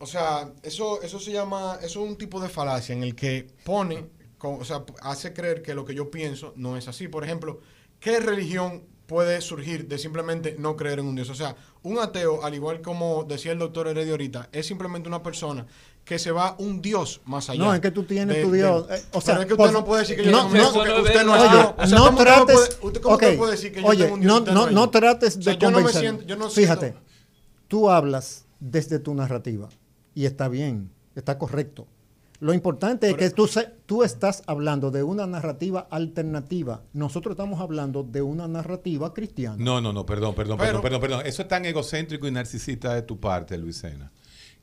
o sea, eso, eso se llama, eso es un tipo de falacia en el que pone, o sea, hace creer que lo que yo pienso no es así. Por ejemplo, ¿qué religión puede surgir de simplemente no creer en un Dios? O sea, un ateo, al igual como decía el doctor Heredia ahorita, es simplemente una persona que se va un Dios más allá. No, es que tú tienes de- tu de- Dios, eh, o sea, pero es que usted no puede decir que yo no, tengo un Dios no, porque usted no es. Oye, O sea, no ¿cómo usted trates, puede- usted cómo ok, usted puede decir que yo tengo un Dios no, no, no trates O sea, de yo no me convencer. siento, yo no Fíjate, siento- tú hablas desde tu narrativa y está bien, está correcto. Lo importante es que tú, se- tú estás hablando de una narrativa alternativa. Nosotros estamos hablando de una narrativa cristiana. No, no, no, perdón, perdón, Pero- perdón, perdón, perdón. Eso es tan egocéntrico y narcisista de tu parte, Luisena,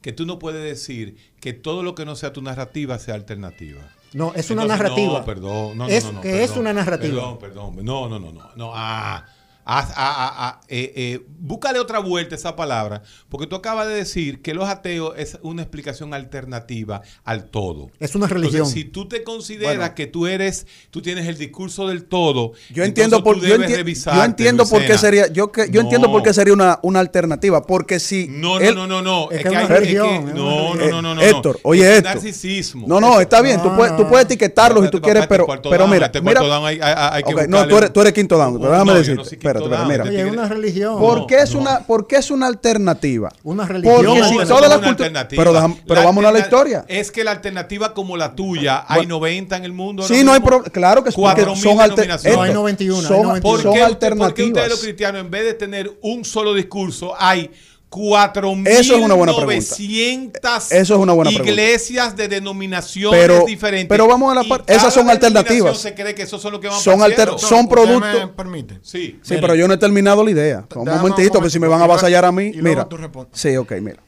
que tú no puedes decir que todo lo que no sea tu narrativa sea alternativa. No, es una Entonces, narrativa. No, perdón, no, no, Es no, no, que es perdón, una narrativa. Perdón, perdón, no, no, no, no, no, ah, ah, ah, ah, ah, eh, eh, búscale otra vuelta a esa palabra, porque tú acabas de decir que los ateos es una explicación alternativa al todo. Es una religión. Entonces, si tú te consideras Bueno. que tú eres, tú tienes el discurso del todo, Yo entiendo por tú yo, debes enti- yo entiendo por qué sería yo que yo entiendo por qué No. sería una, una alternativa porque si No, no, él- no, no, no. Es Es que hay es religión, que- no, no, no, no, no. Héctor, no. oye, Es Héctor. narcisismo. No, no, está bien, tú No, puedes, tú no. puedes etiquetarlos si tú quieres, pero, pero mira, mira, hay- hay- hay no, tú eres, tú eres quinto down, déjame no, decirte, no espérate, espérate, mira. Oye, es una religión. ¿Por No, qué es no. una por qué es una alternativa? Una religión. Porque No, si eso todas no las es una cultu- alternativa. pero déjame- pero La vámonos a la historia. Es que la alternativa como la tuya, hay 90 en el mundo. Sí, no hay problema, claro que sí, Cuatro porque mil son alter- denominaciones. No, hay Héctor, 91, hay son, 91. ¿Por son qué, por qué alternativas. ustedes los cristianos, en vez de tener un solo discurso, hay 4.900 Eso es una buena pregunta. Eso es una buena pregunta. iglesias de denominaciones Pero- diferentes. pero vamos a la Y par- esas son alternativas. se cree que esos son los que van Son cielo. son ¿Usted productos- me permite? Sí. Sí, Mire. pero yo no he terminado la idea. Un momentito, un que si me van a avasallar a mí, mira. Sí, ok, mira.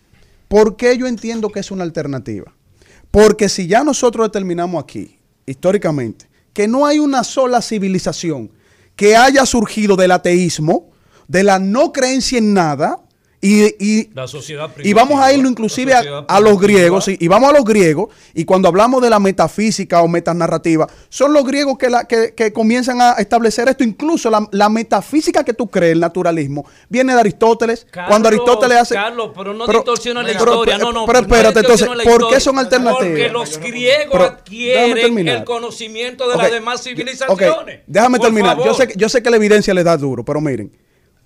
¿Por qué yo entiendo que es una alternativa? Porque si ya nosotros determinamos aquí, históricamente, que no hay una sola civilización que haya surgido del ateísmo, de la no creencia en nada, y, y- La sociedad y vamos a irlo inclusive a, a los griegos, sí, y vamos a los griegos, y cuando hablamos de la metafísica o metanarrativa, son los griegos que, la, que, que comienzan a establecer esto, incluso la, la metafísica que tú crees, el naturalismo, viene de Aristóteles, cuando Aristóteles hace... Carlos, pero no pero- distorsiones la historia, pero- no, no. pero espérate, entonces, ¿por qué son alternativas? Porque los griegos adquieren el conocimiento de las demás civilizaciones. déjame terminar. Yo sé, que- yo sé que la evidencia les da duro, pero miren,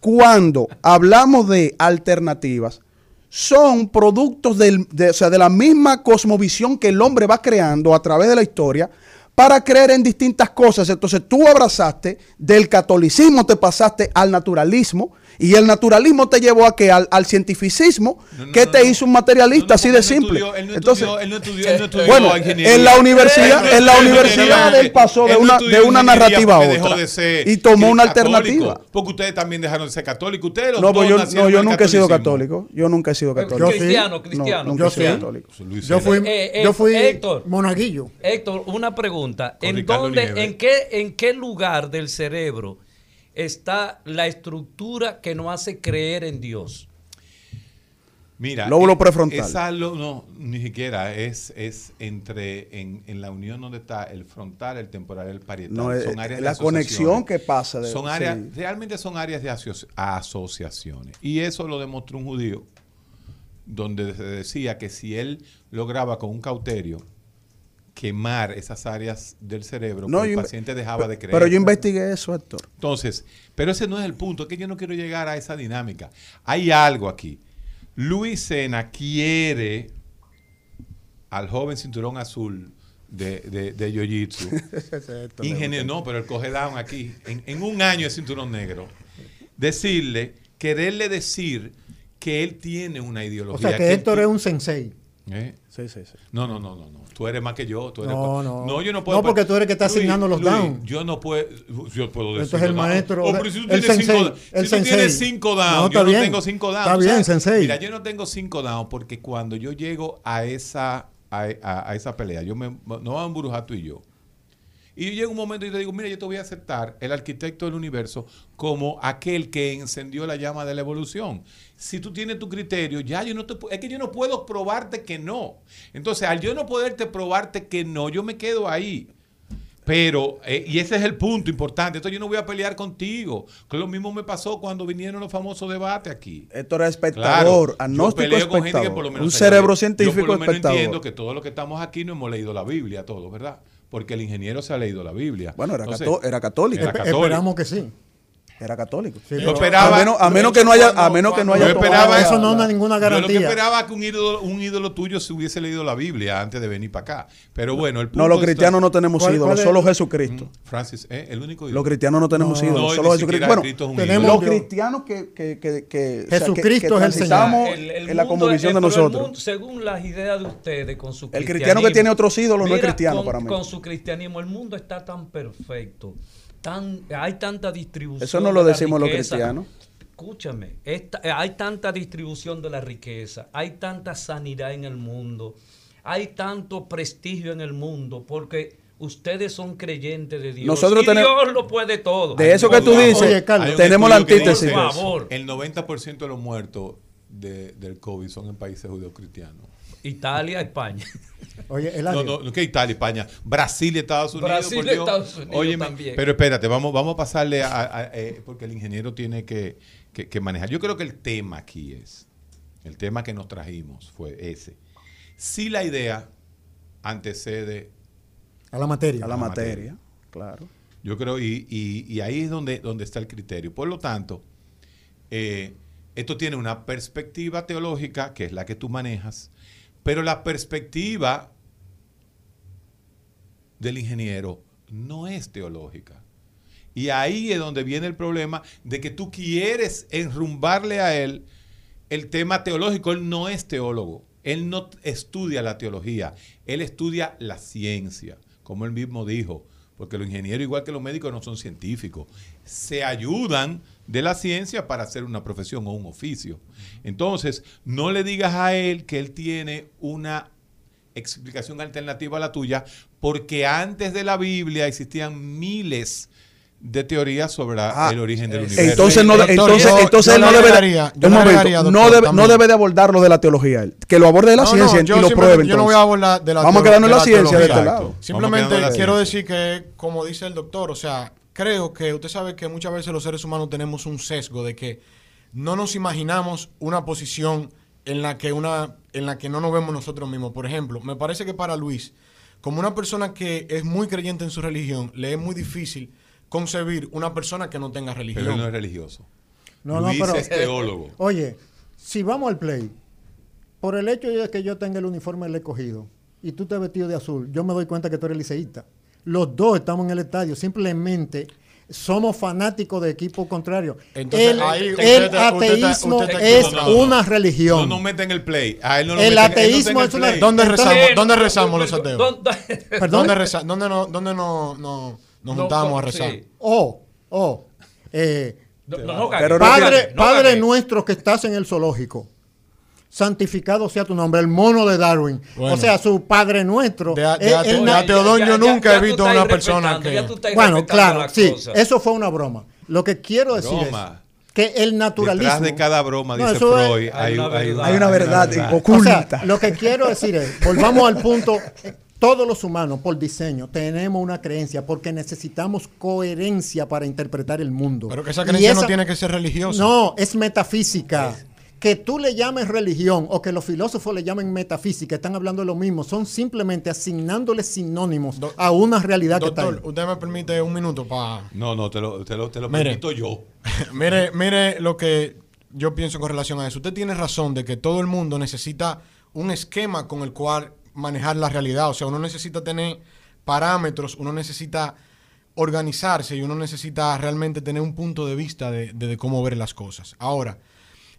cuando hablamos de alternativas, son productos de, o sea, de la misma cosmovisión que el hombre va creando a través de la historia para creer en distintas cosas. Entonces tú abrazaste del catolicismo, te pasaste al naturalismo y el naturalismo te llevó a que al, al cientificismo No, no, que no, te no. hizo un materialista No, no, así de él no simple. estudió- él no Entonces, estudió- él no estudió- él no estudió bueno, ingeniería. en la universidad, en la universidad él pasó de una, de una narrativa a otra y tomó una alternativa. Porque ustedes también dejaron de ser católicos. Ustedes los No, pues yo, no, yo nunca he sido católico. Yo nunca he sido católico. Cristiano, No, cristiano. Yo católico. Luis Yo fui, Eh, eh, yo fui Héctor. monaguillo. Héctor, una pregunta. ¿En dónde, en qué, en qué lugar del cerebro está la estructura que nos hace creer en Dios? Mira, Lóbulo eh, prefrontal. Esa lo- no, ni siquiera. Es, es entre, en, en la unión donde está el frontal, el temporal, el parietal. No, es- son áreas de la conexión que pasa de- son áreas, sí. realmente son áreas de asoci- asociaciones. Y eso lo demostró un judío, donde se decía que si él lograba con un cauterio quemar esas áreas del cerebro, No, pues el paciente dejaba de creer. Pero yo investigué eso, Héctor. Entonces, pero ese no es el punto, es que yo no quiero llegar a esa dinámica. Hay algo aquí. Luis Sena quiere al joven cinturón azul de, de, de Jiu-Jitsu. Ingeniero, no, pero el coge down aquí, en, en un año de cinturón negro, decirle, quererle decir que él tiene una O ideología. sea, que él Héctor es un sensei. ¿Eh? Sí, sí, sí. No, no, no, no, no. Tú eres más que yo. Tú eres No, no. yo no puedo. No, porque tú eres que está asignando los downs. Yo no puedo. Yo puedo decir. Entonces el maestro Oh, de- pero si tú el tienes sensei, cinco, el si tú sensei. tienes cinco No, downs, está yo bien. no tengo cinco downs. Está ¿tú bien, sabes? sensei. Mira, yo no tengo cinco downs porque cuando yo llego a esa, a, a- a esa pelea, yo me, no vamos a embrujar tú y yo. Y yo llego un momento y te digo, mira, yo te voy a aceptar el arquitecto del universo como aquel que encendió la llama de la evolución. Si tú tienes tu criterio, ya yo no te es que yo no puedo probarte que no. Entonces, al yo no poderte probarte que no, yo me quedo ahí. Pero, eh, y ese es el punto importante. Entonces yo no voy a pelear contigo. Que lo mismo me pasó cuando vinieron los famosos debates aquí. Héctor es espectador, Claro, yo agnóstico peleo con gente que espectador. por lo menos un cerebro lee. Yo científico por lo menos espectador. entiendo que todos los que estamos aquí no hemos leído la Biblia, todos, ¿verdad? Porque el ingeniero se ha leído la Biblia. Bueno, era, Entonces, cató- era católico. Era Espe- católico. Esperamos que sí. Era católico. Sí, Yo esperaba- a menos, a menos que no haya, a menos que no haya Yo esperaba eso no da ninguna Yo lo que garantía. esperaba que un ídolo, un ídolo tuyo se hubiese leído la Biblia antes de venir para acá. Pero bueno, el punto No, los está- cristianos no tenemos ¿Cuál- ídolos, cuál es? solo Jesucristo. Francis, ¿eh? el único Los ídolo. cristianos no tenemos No. ídolos, No, solo Jesucristo. Bueno, Cristo es un tenemos- los cristianos que, que, que, que, o sea, Jesucristo que- que es el Señor. El- el en la convicción de nosotros. mundo, según las ideas de ustedes, con su El cristiano que tiene otros ídolos no es cristiano con, para mí. Con su cristianismo, el mundo está tan perfecto. Tan, hay tanta distribución. Eso no lo decimos los cristianos. Escúchame, esta- eh, hay tanta distribución de la riqueza, hay tanta sanidad en el mundo, hay tanto prestigio en el mundo, porque ustedes son creyentes de Dios. Nosotros y tenemos- Dios lo puede todo. De eso que tú dices, Oye, Carlos. Tenemos la antítesis. Por favor. El 90% de los muertos de- del COVID son en países judeocristianos. Italia, España. Oye, el No, no, no, que Italia, España, Brasil y Estados Unidos. Brasil y. Estados Unidos Óyeme, también. Pero espérate, vamos, vamos a pasarle a, a- eh, porque el ingeniero tiene que, que- que manejar. Yo creo que el tema aquí es, el tema que nos trajimos fue ese. Si la idea antecede A la materia. A la la materia, claro. Yo creo, y, y- y ahí es donde, donde está el criterio. Por lo tanto, eh, esto tiene una perspectiva teológica, que es la que tú manejas, pero la perspectiva del ingeniero no es teológica. Y ahí es donde viene el problema de que tú quieres enrumbarle a él el tema teológico. Él no es teólogo. Él no estudia la teología. Él estudia la ciencia, como él mismo dijo. Porque los ingenieros, igual que los médicos, no son científicos. Se ayudan de la ciencia para hacer una profesión o un oficio. Entonces, no le digas a él que él tiene una explicación alternativa a la tuya, porque antes de la Biblia existían miles de teorías sobre Ah, el origen del eh, universo. Entonces no, Doctor, entonces, yo- entonces yo él no debe, agregaría- yo un le momento, agregaría, no, debe, no debe de abordarlo de la teología él. Que lo aborde de la No, no, ciencia yo y lo pruebe Yo no voy a hablar de la Vamos a quedarnos en la ciencia de este lado. Simplemente quiero ciencia. decir que, como dice el doctor, o sea, creo que usted sabe que muchas veces los seres humanos tenemos un sesgo de que no nos imaginamos una posición en la que una en la que no nos vemos nosotros mismos. Por ejemplo, me parece que para Luis, como una persona que es muy creyente en su religión, le es muy difícil concebir una persona que no tenga religión. Pero él no es religioso. No, no, Luis pero- es teólogo. Oye, si vamos al play, por el hecho de que yo tenga el uniforme del escogido y tú te vestido de azul, yo me doy cuenta que tú eres liceísta. Los dos estamos en el estadio, simplemente somos fanáticos de equipo contrario. Entonces, el ahí usted el ateísmo usted está es una No, religión. no meten el play. A él no lo El meten- él no ateísmo es el una- play. ¿Dónde rezamos? Eh, ¿Dónde rezamos los ateos? ¿dónde- Perdón. ¿Dónde, reza- dónde, no, dónde no, no- nos No, juntamos no, a rezar? sí. O, o, eh, No, no, no, Pero no Padre, no nuestro que estás en el zoológico, santificado sea tu nombre, el mono de Darwin. Bueno. o sea, su Padre nuestro. De, es el Ya- ya- nunca ya he visto estás una persona que... Bueno, claro, sí, cosas. eso fue una broma. Lo que quiero decir Broma. es que el naturalismo... Detrás de cada broma, No, dice eso es- Freud, Hay hay, una hay verdad. Hay una verdad O oculta. sea, lo que quiero decir es, volvamos al punto, todos los humanos por diseño tenemos una creencia porque necesitamos coherencia para interpretar el mundo. Pero que esa creencia no tiene que ser religiosa. No, es metafísica. Que tú le llames religión o que los filósofos le llamen metafísica, están hablando de lo mismo, son simplemente asignándole sinónimos Do- a una realidad Doctor, que está ahí. usted me permite un minuto para... No, no, te lo, te lo, te lo Mire. permito yo. mire, mire lo que yo pienso con relación a eso. Usted tiene razón de que todo el mundo necesita un esquema con el cual manejar la realidad. O sea, uno necesita tener parámetros, uno necesita organizarse y uno necesita realmente tener un punto de vista de, de- de cómo ver las cosas. Ahora,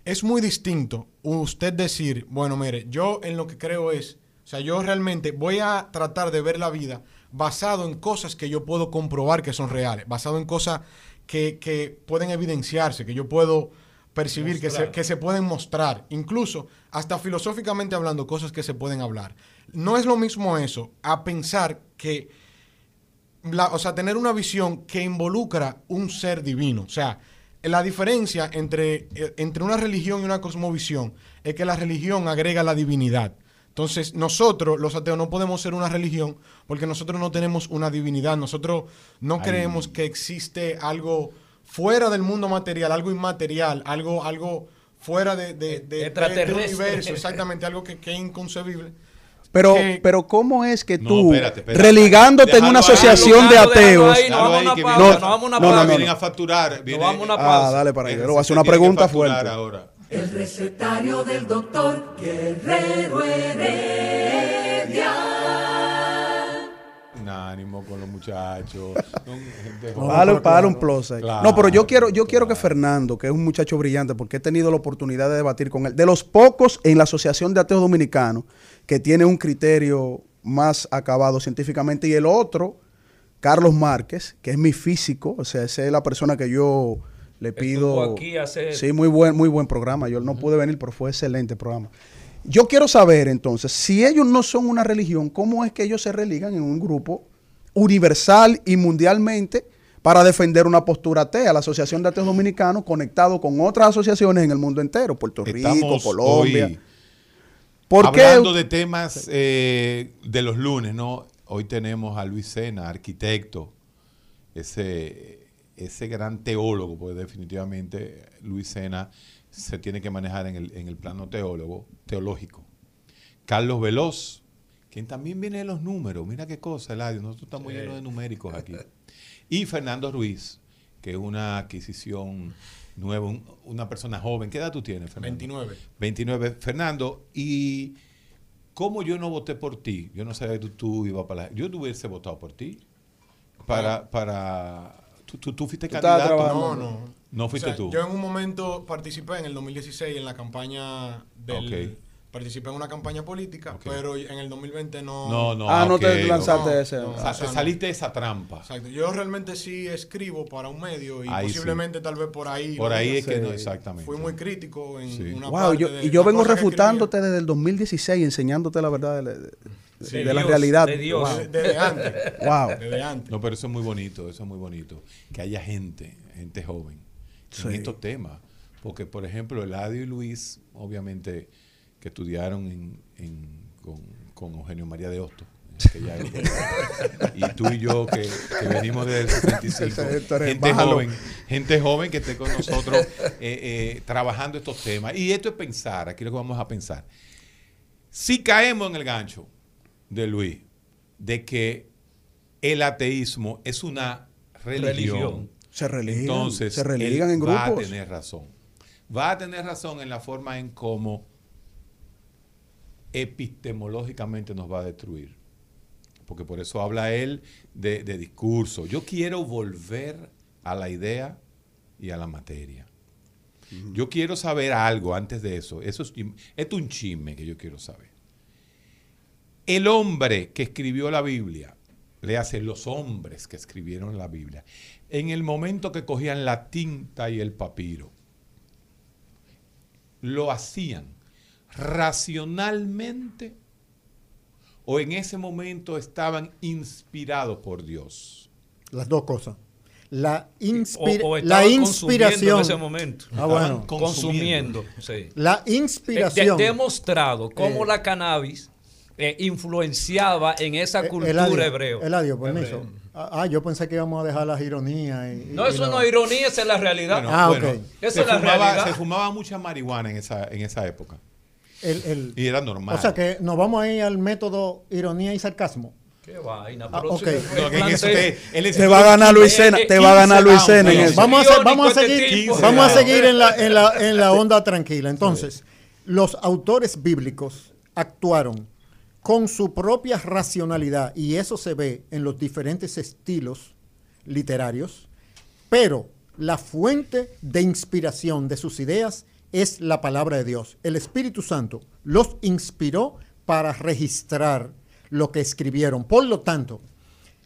es muy distinto usted decir, bueno, mire, yo en lo que creo es, o sea, yo realmente voy a tratar de ver la vida basado en cosas que yo puedo comprobar que son reales, basado en cosas que, que pueden evidenciarse, que yo puedo percibir, que se, que se pueden mostrar, incluso hasta filosóficamente hablando, cosas que se pueden hablar. No es lo mismo eso a pensar que, la- o sea, tener una visión que involucra un ser divino. O sea, la diferencia entre, eh, entre una religión y una cosmovisión es que la religión agrega la divinidad. Entonces, nosotros, los ateos, no podemos ser una religión porque nosotros no tenemos una divinidad. Nosotros no creemos que existe algo fuera del mundo material, algo inmaterial, algo, algo fuera de, de, de- de- Extraterrestre. del universo, exactamente, algo que, que es inconcebible. Pero, que- pero ¿cómo es que No, tú, espérate, espérate. religándote en una asociación de ateos, ahí, vamos a vamos a una no, no, pausa. no, vienen a facturar. viene- vamos a una ah, pausa. dale para allá, voy a hacer una pregunta fuerte. ahora. El recetario del doctor Guerrero Heredia. Un ánimo con los muchachos. Son gente No, joven. Para darle un claro. plus ahí. Claro, no, pero yo quiero, yo quiero que claro. Fernando, que es un muchacho brillante, porque he tenido la oportunidad de debatir con él, de los pocos en la Asociación de Ateos Dominicanos que tiene un criterio más acabado científicamente, y el otro, Carlos Márquez, que es mi físico, o sea, esa es la persona que yo le pido. Aquí hace- Sí, muy buen, muy buen programa. Yo no pude venir, pero fue excelente programa. Yo quiero saber entonces, si ellos no son una religión, ¿cómo es que ellos se religan en un grupo universal y mundialmente para defender una postura atea? La Asociación de Ateos Dominicanos conectado con otras asociaciones en el mundo entero, Puerto Rico, Colombia. hoy ¿Por qué? hablando de temas eh, de los lunes, ¿no? Hoy tenemos a Luis Sena, arquitecto, ese, ese gran teólogo, porque definitivamente Luis Sena se tiene que manejar en el, en el plano teólogo, teológico. Carlos Veloz, quien también viene de los números, mira qué cosa, Eladio, nosotros estamos llenos de numéricos aquí. Y Fernando Ruiz, que es una adquisición nueva, un- una persona joven. ¿Qué edad tú tienes, Fernando? 29. 29. Fernando, ¿y cómo yo no voté por ti? Yo no sabía que tú, tú ibas para la... Yo te hubiese votado por ti. Para... para tú, tú, tú fuiste Tú candidato. No, no. No fuiste O sea, tú. Yo en un momento participé en el 2016 en la campaña del... Ok. Participé en una campaña política, pero en el 2020 no... No, no. ah, no te lanzaste no, ese. no. O sea, O saliste de esa trampa. Exacto. Yo realmente sí escribo para un medio y Ahí sí. posiblemente tal vez por ahí... Por ahí es que Sí. no, exactamente. Fui muy crítico en Sí. una Wow, parte yo- de y yo vengo refutándote desde el 2016, enseñándote la verdad de, la- de- de De la Dios, realidad. de Dios. Wow. Desde antes. Wow. Desde antes. No, pero eso es muy bonito, eso es muy bonito. Que haya gente, gente joven, en Sí. estos temas. Porque, por ejemplo, Eladio y Luis, obviamente, que estudiaron en, en- con, con Eugenio María de época. y tú y yo, que, que venimos del 65. Tú eres gente malo. joven, gente joven que esté con nosotros eh, eh, trabajando estos temas. Y esto es pensar, aquí lo que vamos a pensar. Si caemos en el gancho de Luis, de que el ateísmo es una religión, Religión. Se religan, entonces se religan él en va a grupos. tener razón. Va a tener razón en la forma en cómo epistemológicamente nos va a destruir. Porque por eso habla él de, de discurso. Yo quiero volver a la idea y a la materia. Yo quiero saber algo antes de eso. Eso es, un chisme que yo quiero saber. El hombre que escribió la Biblia, le hace los hombres que escribieron la Biblia, en el momento que cogían la tinta y el papiro, lo hacían racionalmente o en ese momento estaban inspirados por Dios. Las dos cosas. La, inspira- o inspiración. en ese momento. Ah, bueno. Consumiendo. sí. La Eh, inspiración. de- demostrado cómo Eh, la cannabis eh, influenciaba en esa Eh, cultura. Eladio, permiso. Hebreo. Ah, ah, yo pensé que íbamos a dejar las ironías. y- No, y eso no es ironía, esa es la realidad. Bueno, Ah, bueno, ok. Esa se, es la fumaba, realidad. se fumaba mucha marihuana en esa, en esa época. El- el- Y era normal. o sea que nos vamos a ir al método ironía y sarcasmo. Qué vaina. Ah, pero ok. si- No, que en eso plante- te- él es- Te va a ganar Luis Sena, te va a ganar Luis Sena en rounds. eso. Vamos a, hacer- vamos a seguir, vamos a seguir en la, en, la, en la onda tranquila. Entonces, los autores bíblicos actuaron con su propia racionalidad y eso se ve en los diferentes estilos literarios, pero la fuente de inspiración de sus ideas es la palabra de Dios. El Espíritu Santo los inspiró para registrar lo que escribieron. Por lo tanto,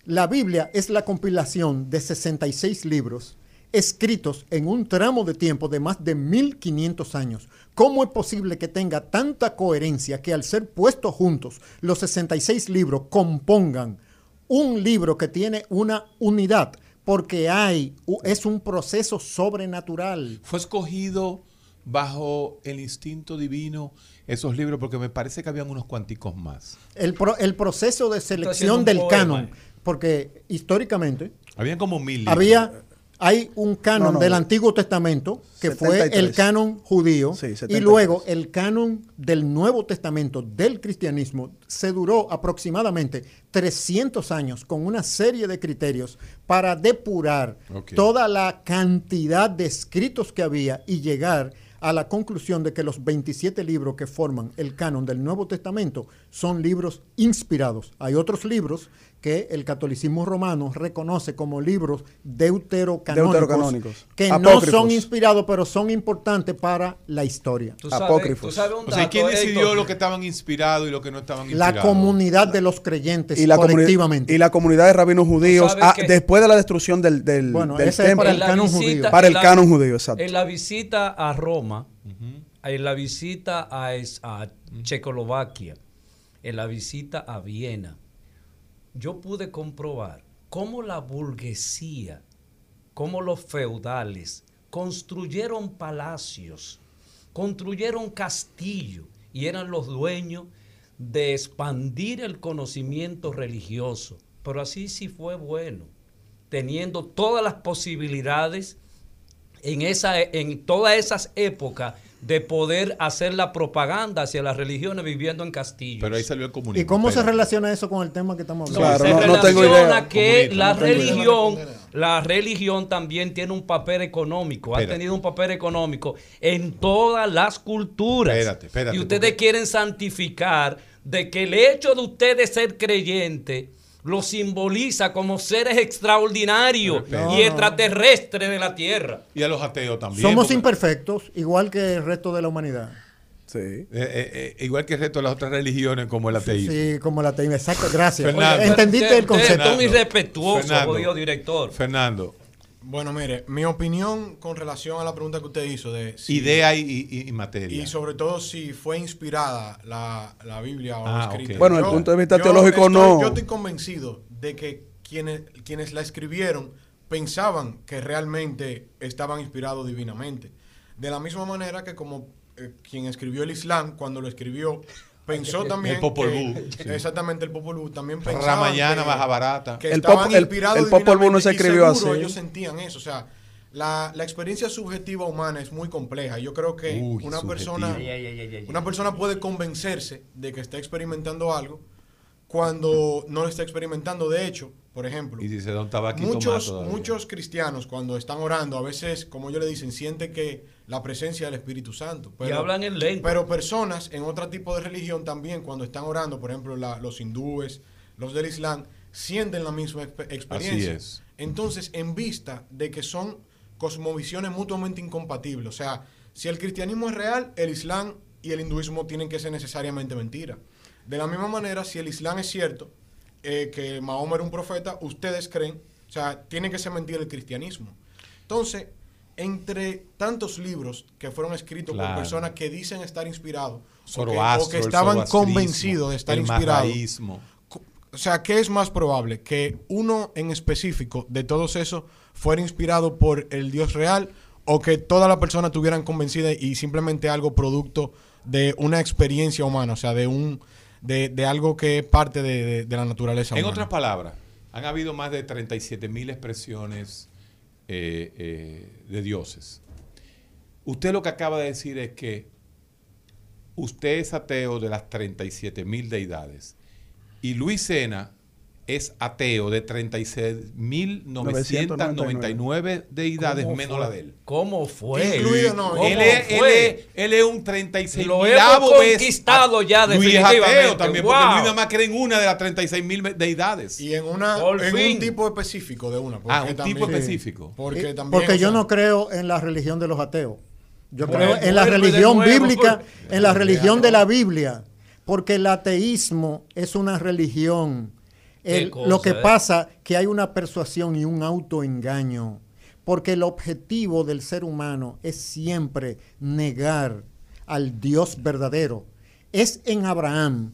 la Biblia es la compilación de 66 libros escritos en un tramo de tiempo de más de 1500 años. ¿Cómo es posible que tenga tanta coherencia que al ser puestos juntos los 66 libros compongan un libro que tiene una unidad? Porque hay, es un proceso sobrenatural. Fue escogido bajo el instinto divino esos libros porque me parece que habían unos cuanticos más. El, pro- el proceso de selección del poema, canon, eh. porque históricamente Habían como mil libros. había hay un canon No, no. del Antiguo Testamento que fue 73. el canon judío Sí, y 73. luego el canon del Nuevo Testamento del cristianismo se duró aproximadamente 300 años con una serie de criterios para depurar toda la cantidad de escritos que había y llegar a la conclusión de que los 27 libros que forman el canon del Nuevo Testamento son libros inspirados. Hay otros libros que el catolicismo romano reconoce como libros deuterocanónicos, Deuterocanónicos. que no son inspirados, pero son importantes para la historia. Tú sabes, Apócrifos. tú sabes un O sea, ¿y dato, ¿quién decidió Héctor? lo que estaban inspirados y lo que no estaban La inspirados? comunidad de los creyentes y la, colectivamente. y la comunidad de rabinos judíos ah, que- después de la destrucción del, del, Bueno, del ese es templo. para En el la canon visita- judío. Para el canon judío, exacto. En la visita a Roma, en la visita a Checoslovaquia, en la visita a Viena, yo pude comprobar cómo la burguesía, cómo los feudales construyeron palacios, construyeron castillos y eran los dueños de expandir el conocimiento religioso. Pero así sí fue bueno, teniendo todas las posibilidades en, esa, en todas esas épocas de poder hacer la propaganda hacia las religiones viviendo en castillos. Pero ahí salió el comunismo. ¿Y cómo se relaciona eso con el tema que estamos hablando? Claro, se no- no tengo relaciona idea. que Comunismo, la no tengo idea. religión, la religión también tiene un papel económico, ha tenido un papel económico en todas las culturas. Espérate, espérate, y ustedes porque- quieren santificar de que el hecho de ustedes ser creyente lo simboliza como seres extraordinarios y extraterrestres de la tierra. Y a los ateos también. Somos porque- imperfectos, igual que el resto de la humanidad. Sí. eh, eh, eh, igual que el resto de las otras religiones, como el ateísmo. Sí, como la teima. Exacto, gracias. Fernando. Entendiste el concepto. es muy Fernando, respetuoso, Fernando. director. Fernando, Bueno, mire, mi opinión con relación a la pregunta que usted hizo de si- idea y, y- y materia. y sobre todo si fue inspirada la, la Biblia o Ah, escrita. Bueno, desde el punto de vista yo teológico, estoy- no. Yo estoy convencido de que quienes, quienes la escribieron pensaban que realmente estaban inspirados divinamente. De la misma manera que como eh, quien escribió el Islam, cuando lo escribió, pensó también El Popol Vuh, sí. exactamente el Popol Vuh, también pensaba Ramayana, baja barata. que El estaban Pop- el- inspirados el Popol Vuh no se y escribió seguro así. ellos sentían eso, o sea, la, la experiencia subjetiva humana es muy compleja. Yo creo que Uy, una subjetiva. persona Ay, ay, ay, ay, ay. una persona puede convencerse de que está experimentando algo cuando no lo está experimentando. De hecho, por ejemplo, Y muchos, muchos cristianos cuando están orando, a veces, como ellos le dicen, sienten que la presencia del Espíritu Santo. y hablan en lengua. Pero personas en otro tipo de religión también, cuando están orando, por ejemplo, la- los hindúes, los del Islam, sienten la misma expe- experiencia. es. Entonces, en vista de que son cosmovisiones mutuamente incompatibles, o sea, si el cristianismo es real, el Islam y el hinduismo tienen que ser necesariamente mentira. De la misma manera, si el Islam es cierto, eh, que Mahoma era un profeta, ustedes creen, o sea, tiene que ser mentira el cristianismo. Entonces, entre tantos libros que fueron escritos Claro. por personas que dicen estar inspirados o que, o estaban convencidos de estar inspirados. O sea, ¿qué es más probable? ¿Que uno en específico de todos esos fuera inspirado por el Dios real o que todas las personas estuvieran convencidas y simplemente algo producto de una experiencia humana, o sea, de un de, de algo que es parte de, de- de la naturaleza En humana? otras palabras, han habido más de 37 mil expresiones eh, eh, de dioses. Usted lo que acaba de decir es que usted es ateo de las 37 mil deidades y Luis Sena es ateo de 36.999 deidades ¿Cómo menos fue? la de él. ¿Cómo fue? Incluido, no, ¿Cómo Él es, él, fue? es, él es un 36 Lo hemos conquistado ya Luis es definitivamente. ateo también, porque. Luis nada más cree en una de las 36 mil deidades. Y en una en un tipo específico de una. ah, un también- tipo específico. Porque, Y- también, porque o yo no creo en la religión de los ateos. Yo Bueno, creo en la religión nuevo. bíblica, en la religión de la Biblia, porque el ateísmo es una religión. Qué El- cosa, lo que ¿eh? pasa que hay una persuasión y un autoengaño, porque el objetivo del ser humano es siempre negar al Dios verdadero. Es en Abraham,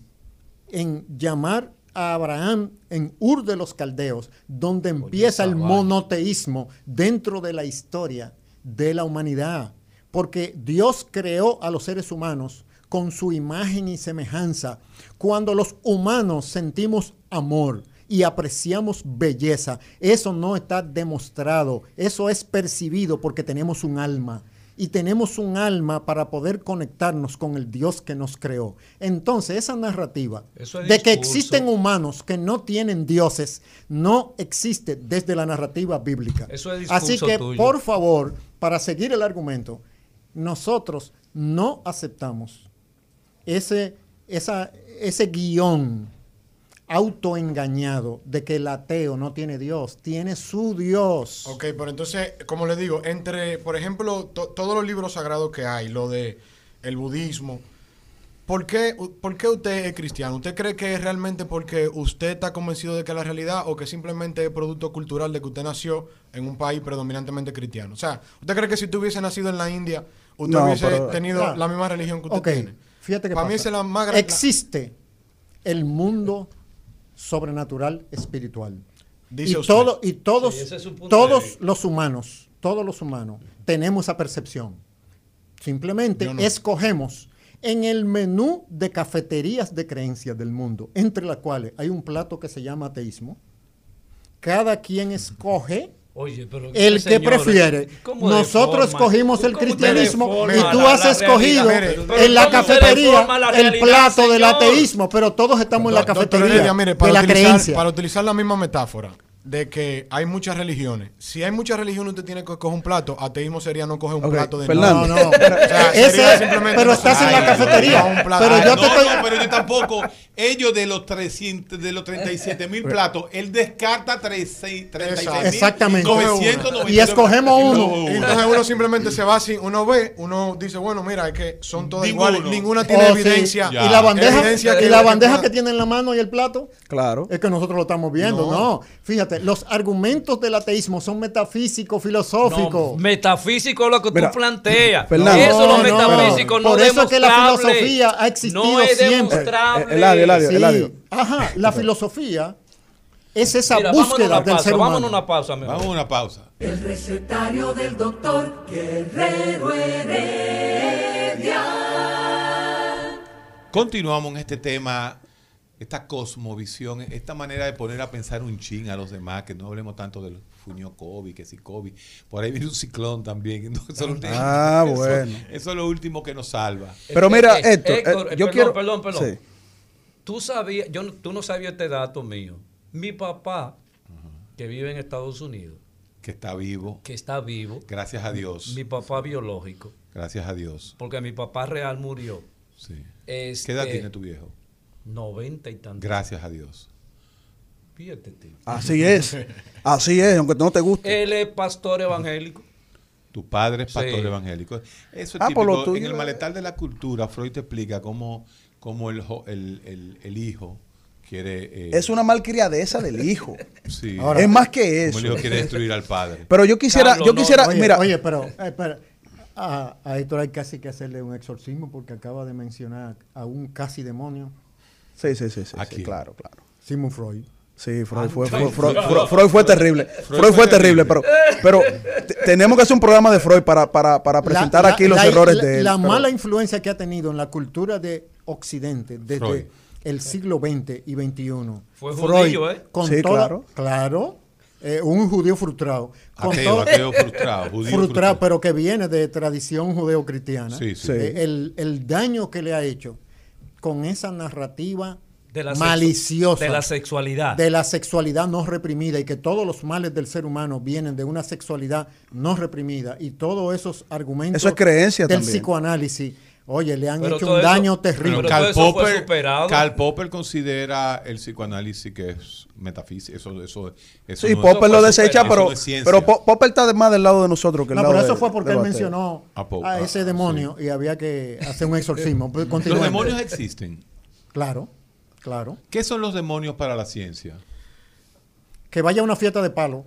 en llamar a Abraham en Ur de los Caldeos, donde empieza el monoteísmo dentro de la historia de la humanidad. Porque Dios creó a los seres humanos con su imagen y semejanza. Cuando los humanos sentimos amor y apreciamos belleza, eso no está demostrado, eso es percibido porque tenemos un alma y tenemos un alma para poder conectarnos con el Dios que nos creó. Entonces, esa narrativa es de que existen humanos que no tienen dioses no existe desde la narrativa bíblica. Eso es discurso Así que, tuyo. por favor, para seguir el argumento, nosotros no aceptamos ese, esa, ese guion autoengañado de que el ateo no tiene Dios, tiene su Dios. Ok, pero entonces, como les digo, entre, por ejemplo, to- todos los libros sagrados que hay, lo de el budismo, ¿por qué, ¿por qué usted es cristiano? ¿Usted cree que es realmente porque usted está convencido de que es la realidad o que simplemente es producto cultural de que usted nació en un país predominantemente cristiano? O sea, ¿usted cree que si usted hubiese nacido en la India, usted No, hubiese pero- tenido Claro. la misma religión que usted Ok, tiene? fíjate que Para mí pasa. es la más grande. Existe el mundo sobrenatural espiritual. Dice y, usted. todo, y todos, Sí, es todos los humanos, todos los humanos, tenemos esa percepción. Simplemente no. escogemos en el menú de cafeterías de creencias del mundo, entre las cuales hay un plato que se llama ateísmo. Cada quien escoge Oye, pero el que prefiere. ¿cómo Nosotros deforma? escogimos el ¿Cómo usted cristianismo y tú has la escogido realidad? Pero en la ¿cómo se cafetería el plato del ateísmo, pero todos estamos en la cafetería Heredia, mire, de para la utilizar, creencia. Para utilizar la misma metáfora de que hay muchas religiones. Si hay muchas religiones, usted tiene que coger un plato. Ateísmo sería no coger un plato de Fernando. No, nada. no. O sea, Ese- sería simplemente pero estás en la cafetería. no, un plato. Pero yo no, te estoy- no, pero yo tampoco. Ellos de los 300, de los 37 mil platos, él descarta 36 36 mil. Exactamente. Y, Y escogemos uno. Y entonces uno simplemente se va así, uno ve, uno dice, bueno, mira, es que son todas Ninguno. iguales, ninguna tiene Oh, sí. evidencia. Y la bandeja, Evidencia y que- la bandeja que tiene en la mano y el plato, Claro. es que nosotros lo estamos viendo. No. No. Los argumentos del ateísmo son metafísicos, No, filosóficos. metafísico es lo que Mira, tú planteas. Fernando. Eso es lo No, no. metafísico, no Por eso es que la filosofía ha existido no es siempre. demostrable. Eh, eh, Eladio, Eladio. Sí. Eladio. Ajá, la filosofía es esa Mira, búsqueda del pausa, ser humano. vámonos una pausa, mi amor. Vamos a una pausa. El recetario del doctor Guerrero Heredia. Continuamos en este tema, esta cosmovisión, esta manera de poner a pensar un chin a los demás, que no hablemos tanto del fuño COVID, que si COVID. Por ahí viene un ciclón también. ¿no? Eso, Ah, eso- bueno. Eso es lo último que nos salva. Pero Eh, mira, eh, Héctor, Héctor, eh, yo perdón, quiero- Perdón, perdón. Sí. Tú sabías, yo, no- tú no sabías este dato mío. Mi papá, que vive en Estados Unidos, Que está vivo. que está vivo, Gracias a Dios. mi papá biológico, Gracias a Dios. porque mi papá real murió. Sí. Este, ¿Qué edad tiene tu viejo? 90 y tantos. Gracias a Dios. Fíjate, tío. Así es. Así es, aunque no te guste. Él es pastor evangélico. Tu padre es pastor Sí. evangélico. Eso es Ah, por lo típico. En el eh. maletar de la cultura, Freud te explica cómo, cómo el, el, el- el hijo quiere... eh, Es una malcriadeza del hijo. sí, Ahora- es más que como el eso. hijo quiere destruir al padre. Pero yo quisiera, Carlos, yo no, quisiera, Oye, mira, oye, pero, eh, espera. A, a Héctor hay casi que hacerle un exorcismo porque acaba de mencionar a un casi demonio, sí, sí, sí, sí, ¿A sí, claro, claro. Sigmund Freud. Sí, Freud fue, Ay, fue- Freud. Freud, Freud- Freud fue terrible. Freud, fue terrible, pero, pero te- tenemos que hacer un programa de Freud para, para, para presentar La- la- aquí los la- errores la- de él. La pero- mala influencia que ha tenido en la cultura de Occidente desde Freud. el siglo XX y XXI. Fue Freud, judío, ¿eh? Con Sí, toda- claro. claro. eh, un judío frustrado. Con Ateo, todo- ateo frustrado. Judío frustrado, frustrado. pero que viene de tradición judeocristiana. Sí. Sí. Eh, el, el daño que le ha hecho con esa narrativa De la maliciosa De la sexualidad. de la sexualidad no reprimida y que todos los males del ser humano vienen de una sexualidad no reprimida y todos esos argumentos Eso es creencia del también. psicoanálisis Oye, le han Pero hecho un eso- daño pero terrible. todo Karl eso fue Popper, superado. Karl Popper considera el psicoanálisis que es metafísica. Eso, eso, eso Sí, no- Popper lo desecha, superado. pero, es pero Po- Popper está más del lado de nosotros que el No, lado pero eso de- fue porque él mencionó A a ah, ese demonio y había que hacer un exorcismo. Pues, Los demonios existen. Claro, claro. ¿Qué son los demonios para la ciencia? Que vaya a una fiesta de palo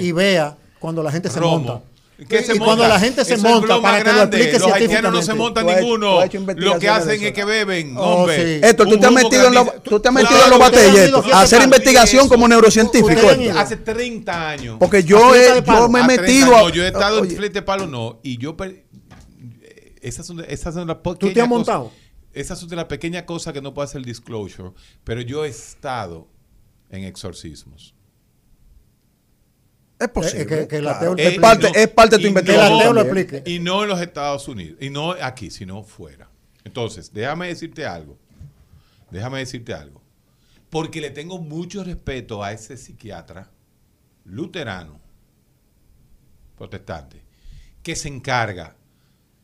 y vea cuando la gente se Romo. monta. ¿Qué y se y cuando la gente se Eso monta para que lo explique Los haitianos no se montan Tú ninguno. has Lo que hacen es que beben. Oh, hombre. sí. Héctor, tú te has metido en, lo- tú te has Claro, metido en los batalletos a hacer investigación eso. como neurocientífico. Hace 30 años. Porque yo, he, yo me he A 30 metido a- no, yo he estado en flete de palo, no. Y yo. Esas son, esas son las te has pequeñas montado? cosas- Esas son de las pequeñas cosas que no puedo hacer disclosure. Pero yo he estado en exorcismos. Es posible. Eh, que- que el claro. ateo te es, parte, no- es parte de tu investigación. el ateo lo también. explique. Y no en los Estados Unidos. Y no aquí, sino fuera. Entonces, déjame decirte algo. Déjame decirte algo. Porque le tengo mucho respeto a ese psiquiatra luterano, protestante, que se encarga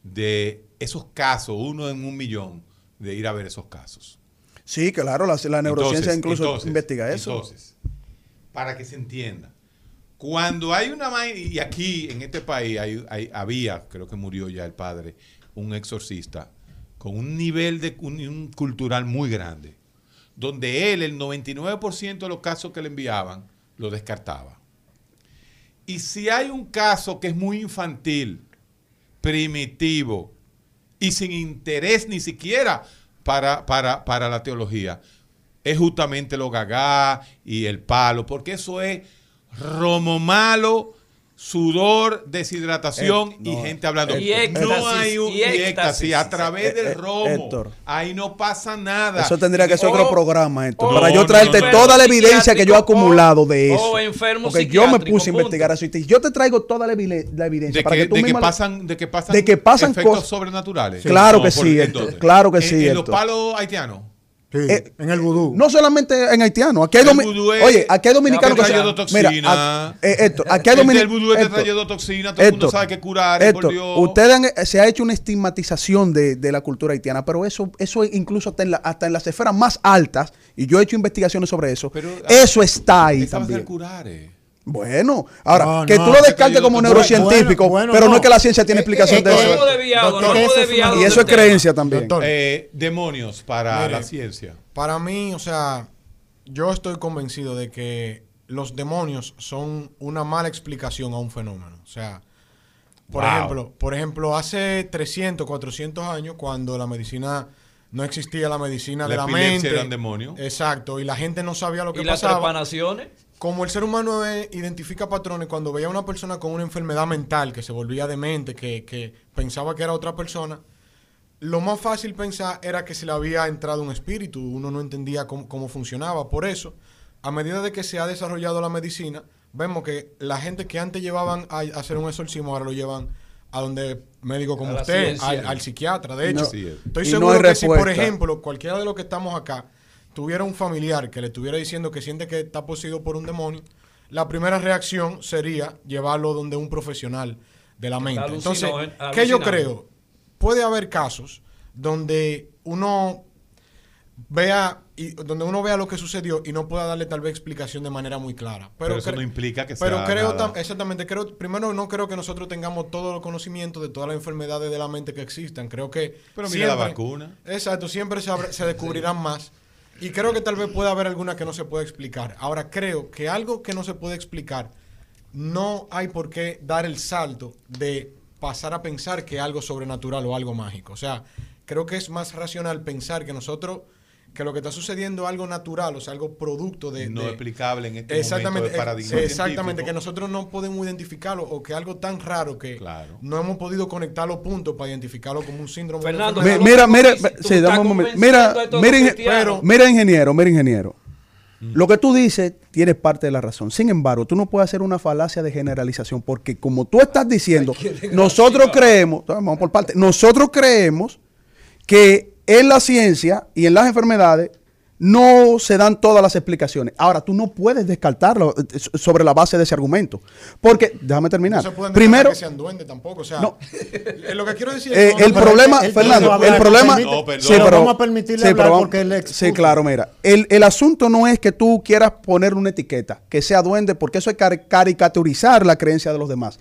de esos casos, uno en un millón, de ir a ver esos casos. Sí, claro, la, la neurociencia Entonces, incluso entonces, investiga eso. Entonces, para que se entienda, cuando hay una y aquí en este país hay- había, creo que murió ya el padre, un exorcista con un nivel de un cultural muy grande, donde él el 99% de los casos que le enviaban lo descartaba. Y si hay un caso que es muy infantil, primitivo y sin interés ni siquiera para, para, para la teología, es justamente lo gagá y el palo, porque eso es romo malo, sudor, deshidratación Eh, y no, gente hablando. Y éxtasis, no hay un y y éxtasis, éxtasis. a través Eh, del eh, romo. Héctor. Ahí no pasa nada. Eso tendría que ser otro programa, esto, o- para yo traerte no, toda la evidencia que yo he acumulado de eso. Porque yo me puse a investigar punto. eso. Y yo te traigo toda la, la evidencia de para que, que tú de que misma pasan, de que pasan, de que pasan efectos cosas- sobrenaturales. Claro que sí, ¿en Héctor, claro que En- sí, En, los Héctor. palos haitianos. Sí, Eh, en el vudú. No solamente en haitiano, aquí hay El domi- vudú es- Oye, aquí hay dominicanos que se-. Mira, a- eh, Héctor, aquí hay El dominicanos. vudú es que trae toxina, todo el mundo sabe que curar, Dios. ustedes han- se ha hecho una estigmatización de, de la cultura haitiana, pero eso, eso incluso hasta en, la- hasta en las esferas más altas, y yo he hecho investigaciones sobre eso, Pero, ah, eso está ahí también. curar, eh. Bueno, ahora, No, que no, tú lo descartes como neurocientífico, bueno, pero no. no. es que la ciencia tiene Eh, explicación eh, de eh, eso. Desviado, Doctor, no que hemos ese es desviado Y eso es tema. creencia también. Doctor, Eh, demonios para Mire. la ciencia. Para mí, o sea, yo estoy convencido de que los demonios son una mala explicación a un fenómeno. O sea, por Wow. ejemplo, por ejemplo, hace 300, 400 años, cuando la medicina no existía la medicina La de la epilepsia mente, era un demonio. exacto, y la gente no sabía lo que Y las pasaba. trepanaciones. Como el ser humano eh, identifica patrones, cuando veía a una persona con una enfermedad mental que se volvía demente, que, que pensaba que era otra persona, lo más fácil pensar era que se le había entrado un espíritu, uno no entendía cómo, cómo funcionaba. Por eso, a medida de que se ha desarrollado la medicina, vemos que la gente que antes llevaban a, hacer un exorcismo ahora lo llevan a donde médico como A usted, ciencia. al, al psiquiatra. De hecho, No. Estoy no seguro hay que si, por ejemplo, cualquiera de los que estamos acá tuviera un familiar que le estuviera diciendo que siente que está poseído por un demonio, la primera reacción sería llevarlo donde un profesional de la mente. Entonces, alucinó- ¿qué yo creo? Puede haber casos donde uno vea y donde uno vea lo que sucedió y no pueda darle tal vez explicación de manera muy clara. Pero, Pero eso no implica que pero sea creo nada. tam- exactamente creo primero no creo que nosotros tengamos todo el conocimiento de todas las enfermedades de la mente que existan. Creo que Pero mira la vacuna. Exacto, siempre se, abre- se descubrirán más. Y creo que tal vez pueda haber alguna que no se pueda explicar. Ahora, creo que algo que no se puede explicar, no hay por qué dar el salto de pasar a pensar que algo sobrenatural o algo mágico. O sea, creo que es más racional pensar que nosotros, que lo que está sucediendo es algo natural, o sea, algo producto de... no de- explicable en este Exactamente, momento de eh, paradigma exactamente, que nosotros no podemos identificarlo o que algo tan raro que Claro. no hemos podido conectar los puntos para identificarlo como un síndrome. de Fernando, Pero Mira, mira, sí, dame un momento. Mira, mira, cristianos. mira, ingeniero, mira, ingeniero. Lo que tú dices, tienes parte de la razón. Sin embargo, tú no puedes hacer una falacia de generalización, porque como tú estás diciendo, nosotros creemos, vamos por parte, nosotros creemos que en la ciencia y en las enfermedades no se dan todas las explicaciones. Ahora, tú no puedes descartarlo eh, sobre la base de ese argumento. Porque, déjame terminar. No se pueden Primero, que sean duendes tampoco. O sea, No. lo que quiero decir eh, es que el no- problema, Fernando, el problema... Sí, pero vamos a permitirle sí, hablar pero vamos- porque él Sí, claro, mira. El, el asunto no es que tú quieras poner una etiqueta, que sea duende, porque eso es car- caricaturizar la creencia de los demás.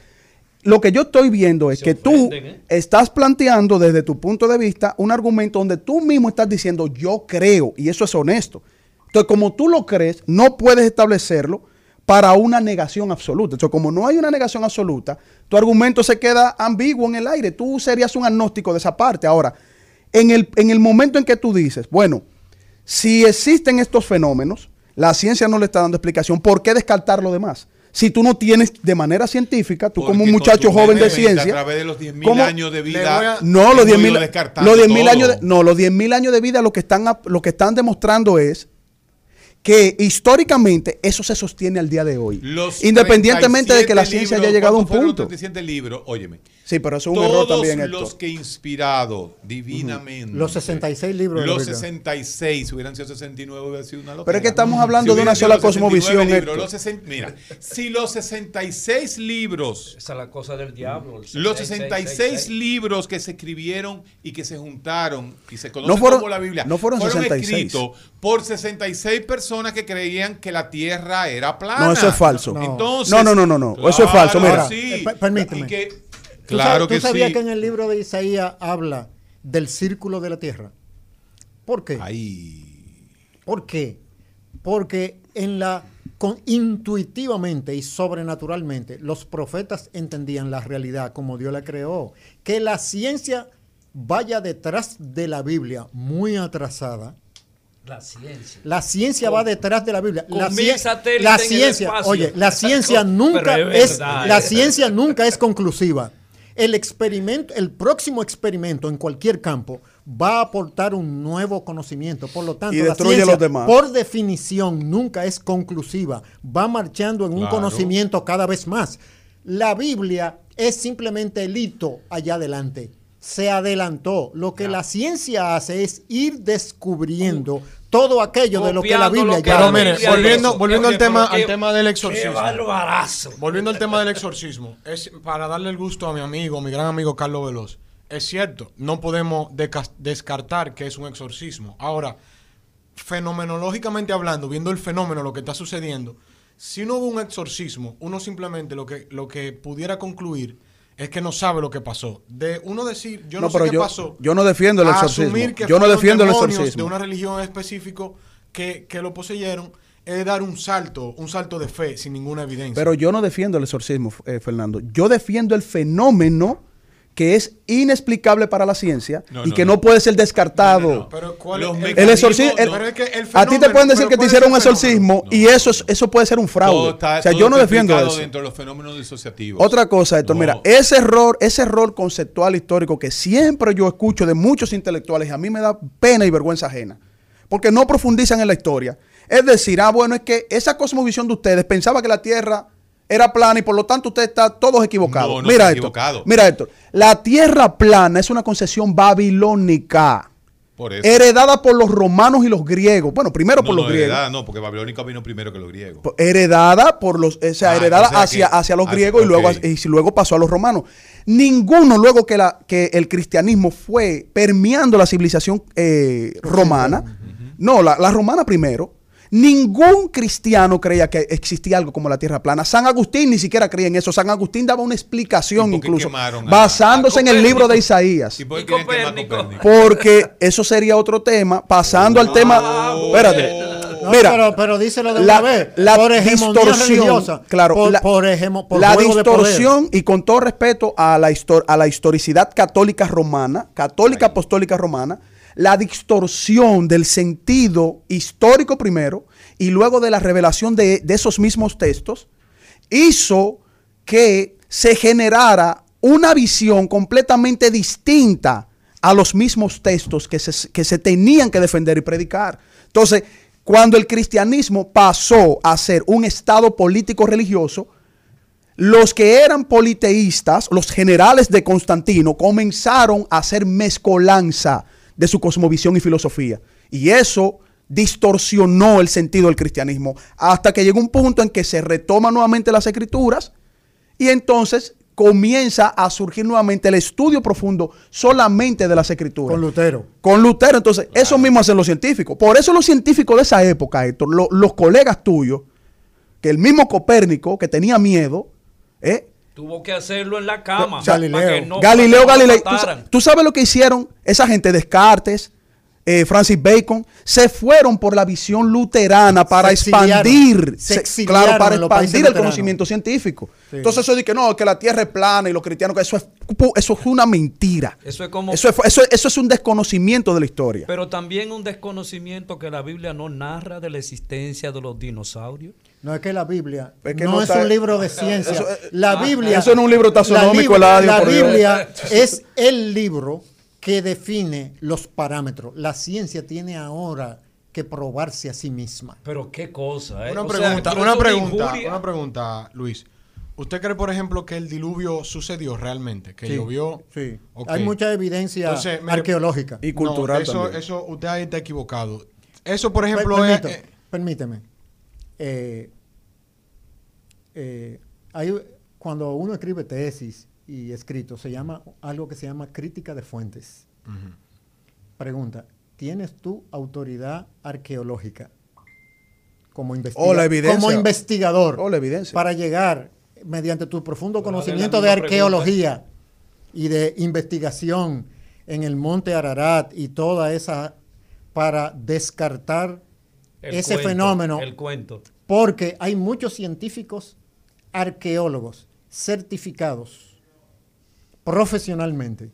Lo que yo estoy viendo es Se que tú ¿eh? estás planteando desde tu punto de vista un argumento donde tú mismo estás diciendo yo creo, y eso es honesto. Entonces, como tú lo crees, no puedes establecerlo para una negación absoluta. Entonces, como no hay una negación absoluta, tu argumento se queda ambiguo en el aire. Tú serías un agnóstico de esa parte. Ahora, en el, en el momento en que tú dices, bueno, si existen estos fenómenos, la ciencia no le está dando explicación, ¿por qué descartar lo demás? Si tú no tienes de manera científica, tú como un muchacho joven de ciencia, A través de los 10.000 ¿cómo? años de vida. a- no, los hemos 10.000 ido descartando los 10.000 todo. años de, no, los 10.000 años de vida lo que están lo que están demostrando es que históricamente eso se sostiene al día de hoy. Los independientemente de que la 37 ciencia libros, haya llegado a un ¿cuántos fueron punto. Los 37 libros, óyeme. Sí, pero eso es un Todos error también, Héctor. los que inspirados divinamente. Los 66 libros de la Los Biblia. 66, hubieran sido 69, hubiera sido una locura. Pero es que estamos hablando de una sola los 69 cosmovisión, libros, los sesen- mira, si los 66 libros Esa es la cosa del diablo. el Los 66 66 libros que se escribieron y que se juntaron y se conocen No fueron- como la Biblia no fueron 66. escritos por 66 personas que creían que la tierra era plana. No, eso es falso. No. Entonces, No, no, no, no, no. Eso es falso, claro mira. sí. Eh, per- permíteme. Y que- ¿Tú claro sab- que ¿Tú sabías sí. que en el libro de Isaías habla del círculo de la tierra? ¿Por qué? Ay. ¿Por qué? Porque en la con- intuitivamente y sobrenaturalmente los profetas entendían la realidad como Dios la creó. Que la ciencia vaya detrás de la Biblia muy atrasada. La ciencia. La ciencia Con- va detrás de la Biblia. con La, ciencia, oye, la ciencia nunca es la ciencia nunca es conclusiva. El experimento, el próximo experimento en cualquier campo va a aportar un nuevo conocimiento. Por lo tanto, Y la destruye ciencia, los demás. por definición, nunca es conclusiva. Va marchando en un Claro. conocimiento cada vez más. La Biblia es simplemente el hito allá adelante. Se adelantó. Lo que la ciencia hace es ir descubriendo todo aquello de lo que la Biblia que ya Pero mire, volviendo, volviendo al tema, al tema del Qué exorcismo. barbarazo. Volviendo al tema del exorcismo, es para darle el gusto a mi amigo, mi gran amigo Carlos Veloz. Es cierto, no podemos descartar que es un exorcismo. Ahora, fenomenológicamente hablando, viendo el fenómeno, lo que está sucediendo, si no hubo un exorcismo, uno simplemente lo que, lo que pudiera concluir es que no sabe lo que pasó. De uno decir, yo no, No, sé pero qué yo- pasó. yo no defiendo el exorcismo. que Yo no defiendo el exorcismo. De una religión específico que, que lo poseyeron, es dar un salto, un salto de fe sin ninguna evidencia. Pero yo no defiendo el exorcismo, eh, Fernando. Yo defiendo el fenómeno que es inexplicable para la ciencia No, y no, que no. no, puede ser descartado. No, no, no. Pero ¿cuál es El exorcismo, el- no. Pero es que el a ti te pueden decir que te ¿cuál es hicieron un exorcismo No. y eso, es- eso puede ser un fraude. está- o sea, yo no defiendo eso. dentro de los fenómenos disociativos. Otra cosa, Héctor, No. mira, ese error, ese error conceptual histórico que siempre yo escucho de muchos intelectuales y a mí me da pena y vergüenza ajena, porque no profundizan en la historia. Es decir, ah, bueno, es que esa cosmovisión de ustedes pensaba que la Tierra era plana y por lo tanto usted está todos equivocados. No, no mira esto. equivocado. Mira esto. La Tierra plana es una concepción babilónica. Por eso. Heredada por los romanos y los griegos. Bueno, primero no, por los griegos. heredada, no, porque Babilónica vino primero que los griegos. Po- heredada por los, o sea, Ah, heredada o sea hacia, que- hacia los hacia- griegos y luego y luego pasó a los romanos. Ninguno luego que la que el cristianismo fue permeando la civilización eh, romana, no, la, la romana primero. Ningún cristiano creía que existía algo como la tierra plana. San Agustín ni siquiera creía en eso. San Agustín daba una explicación ¿Y por qué incluso a- basándose a en el libro de? Isaías. ¿Y por qué? Porque eso sería otro tema. Pasando al tema. Espérate. No, Mira, pero, pero díselo de la, una vez. la por distorsión, religiosa. claro, por, la, por, hegemo- por la distorsión y con todo respeto a la, histor- a la historicidad católica romana, católica apostólica romana, la distorsión del sentido histórico primero y luego de la revelación de, esos mismos textos hizo que se generara una visión completamente distinta a los mismos textos que se, que se tenían que defender y predicar. Entonces, cuando el cristianismo pasó a ser un estado político religioso, los que eran politeístas, los generales de Constantino, comenzaron a hacer mezcolanza de su cosmovisión y filosofía. Y eso distorsionó el sentido del cristianismo hasta que llegó un punto en que se retoma nuevamente las escrituras y entonces comienza a surgir nuevamente el estudio profundo solamente de las escrituras. Con Lutero. Con Lutero, entonces, eso mismo hacen los científicos. Por eso los científicos de esa época, Héctor, lo- los colegas tuyos, que el mismo Copérnico, que tenía miedo, ¿eh? Tuvo que hacerlo en la cama. Galileo. para que no- Galileo para que no Galilei. ¿Tú, tú sabes lo que hicieron esa gente, Descartes, eh, Francis Bacon? Se fueron por la visión luterana para Se expandir, Se se- exiliaron claro, para expandir el luteranos. conocimiento científico. Sí. Entonces eso de que no, que la Tierra es plana y los cristianos, que eso es, eso es una mentira. Eso es como. Eso es, eso, eso es un desconocimiento de la historia. Pero también un desconocimiento que la Biblia no narra de la existencia de los dinosaurios. No es que la Biblia Es que no, no es un libro de ciencia. Eso, la Biblia. eso no es un libro taxonómico, La, Eladio, la. Biblia es el libro que define los parámetros. La ciencia tiene ahora que probarse a sí misma. Pero qué cosa, ¿eh? Una O pregunta, una pregunta, una pregunta, Luis. ¿Usted cree, por ejemplo, que el diluvio sucedió realmente? Que Sí, llovió. Sí. Hay mucha evidencia Entonces, mire, arqueológica. Y cultural No, eso, también. eso, usted ahí está equivocado. Eso, por Per- ejemplo, es. eh, permíteme. Eh, eh, hay- cuando uno escribe tesis y escrito, se llama algo que se llama crítica de fuentes. Pregunta, ¿tienes tú autoridad arqueológica como, investiga- O la evidencia. como investigador O la evidencia. para llegar mediante tu profundo Bueno, conocimiento de arqueología y de investigación en el monte Ararat y toda esa para descartar el ese cuento, fenómeno El cuento. porque hay muchos científicos arqueólogos certificados profesionalmente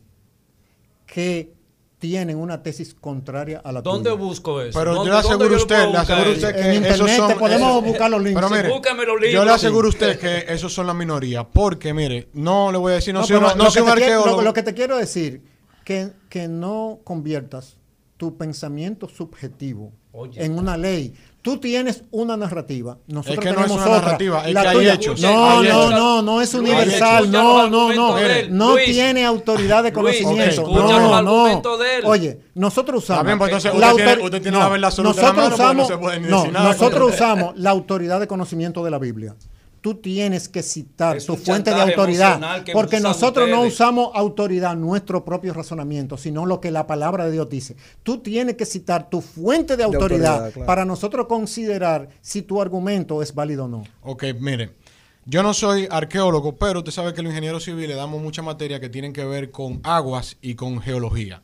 que tienen una tesis contraria a la ¿Dónde tuya. busco eso? Pero ¿Dónde- yo le aseguro a usted, le aseguro a eso? usted En que esos internet son. te podemos esos- buscar los links. Pero Sí, mire, búscame los yo le aseguro a usted que esos son la minoría. Porque, mire, no le voy a decir, no, No, soy, un- no lo, soy que un te quiero, arqueólogo. lo- lo que te quiero decir, que, que no conviertas tu pensamiento subjetivo Oye. en una ley. Tú tienes una narrativa, nosotros que no es tenemos una otra. narrativa, es La que hay hechos, No, hay no, hechos. no, no es Luis, universal, no, no, no. él. No Luis. tiene autoridad de Luis, conocimiento. escucha no, no. Oye, nosotros usamos. Bien, pues entonces la usted tiene- usted tiene la la nosotros porque no usamos, no, nada nosotros usamos la autoridad de conocimiento de la Biblia. Tú tienes que citar Es tu fuente de autoridad, porque nosotros no usamos autoridad, nuestro propio razonamiento, sino lo que la palabra de Dios dice. Tú tienes que citar tu fuente de autoridad, autoridad, claro. para nosotros considerar si tu argumento es válido o no. Ok, mire, yo no soy arqueólogo, pero usted sabe que los ingenieros civiles le damos mucha materia que tienen que ver con aguas y con geología.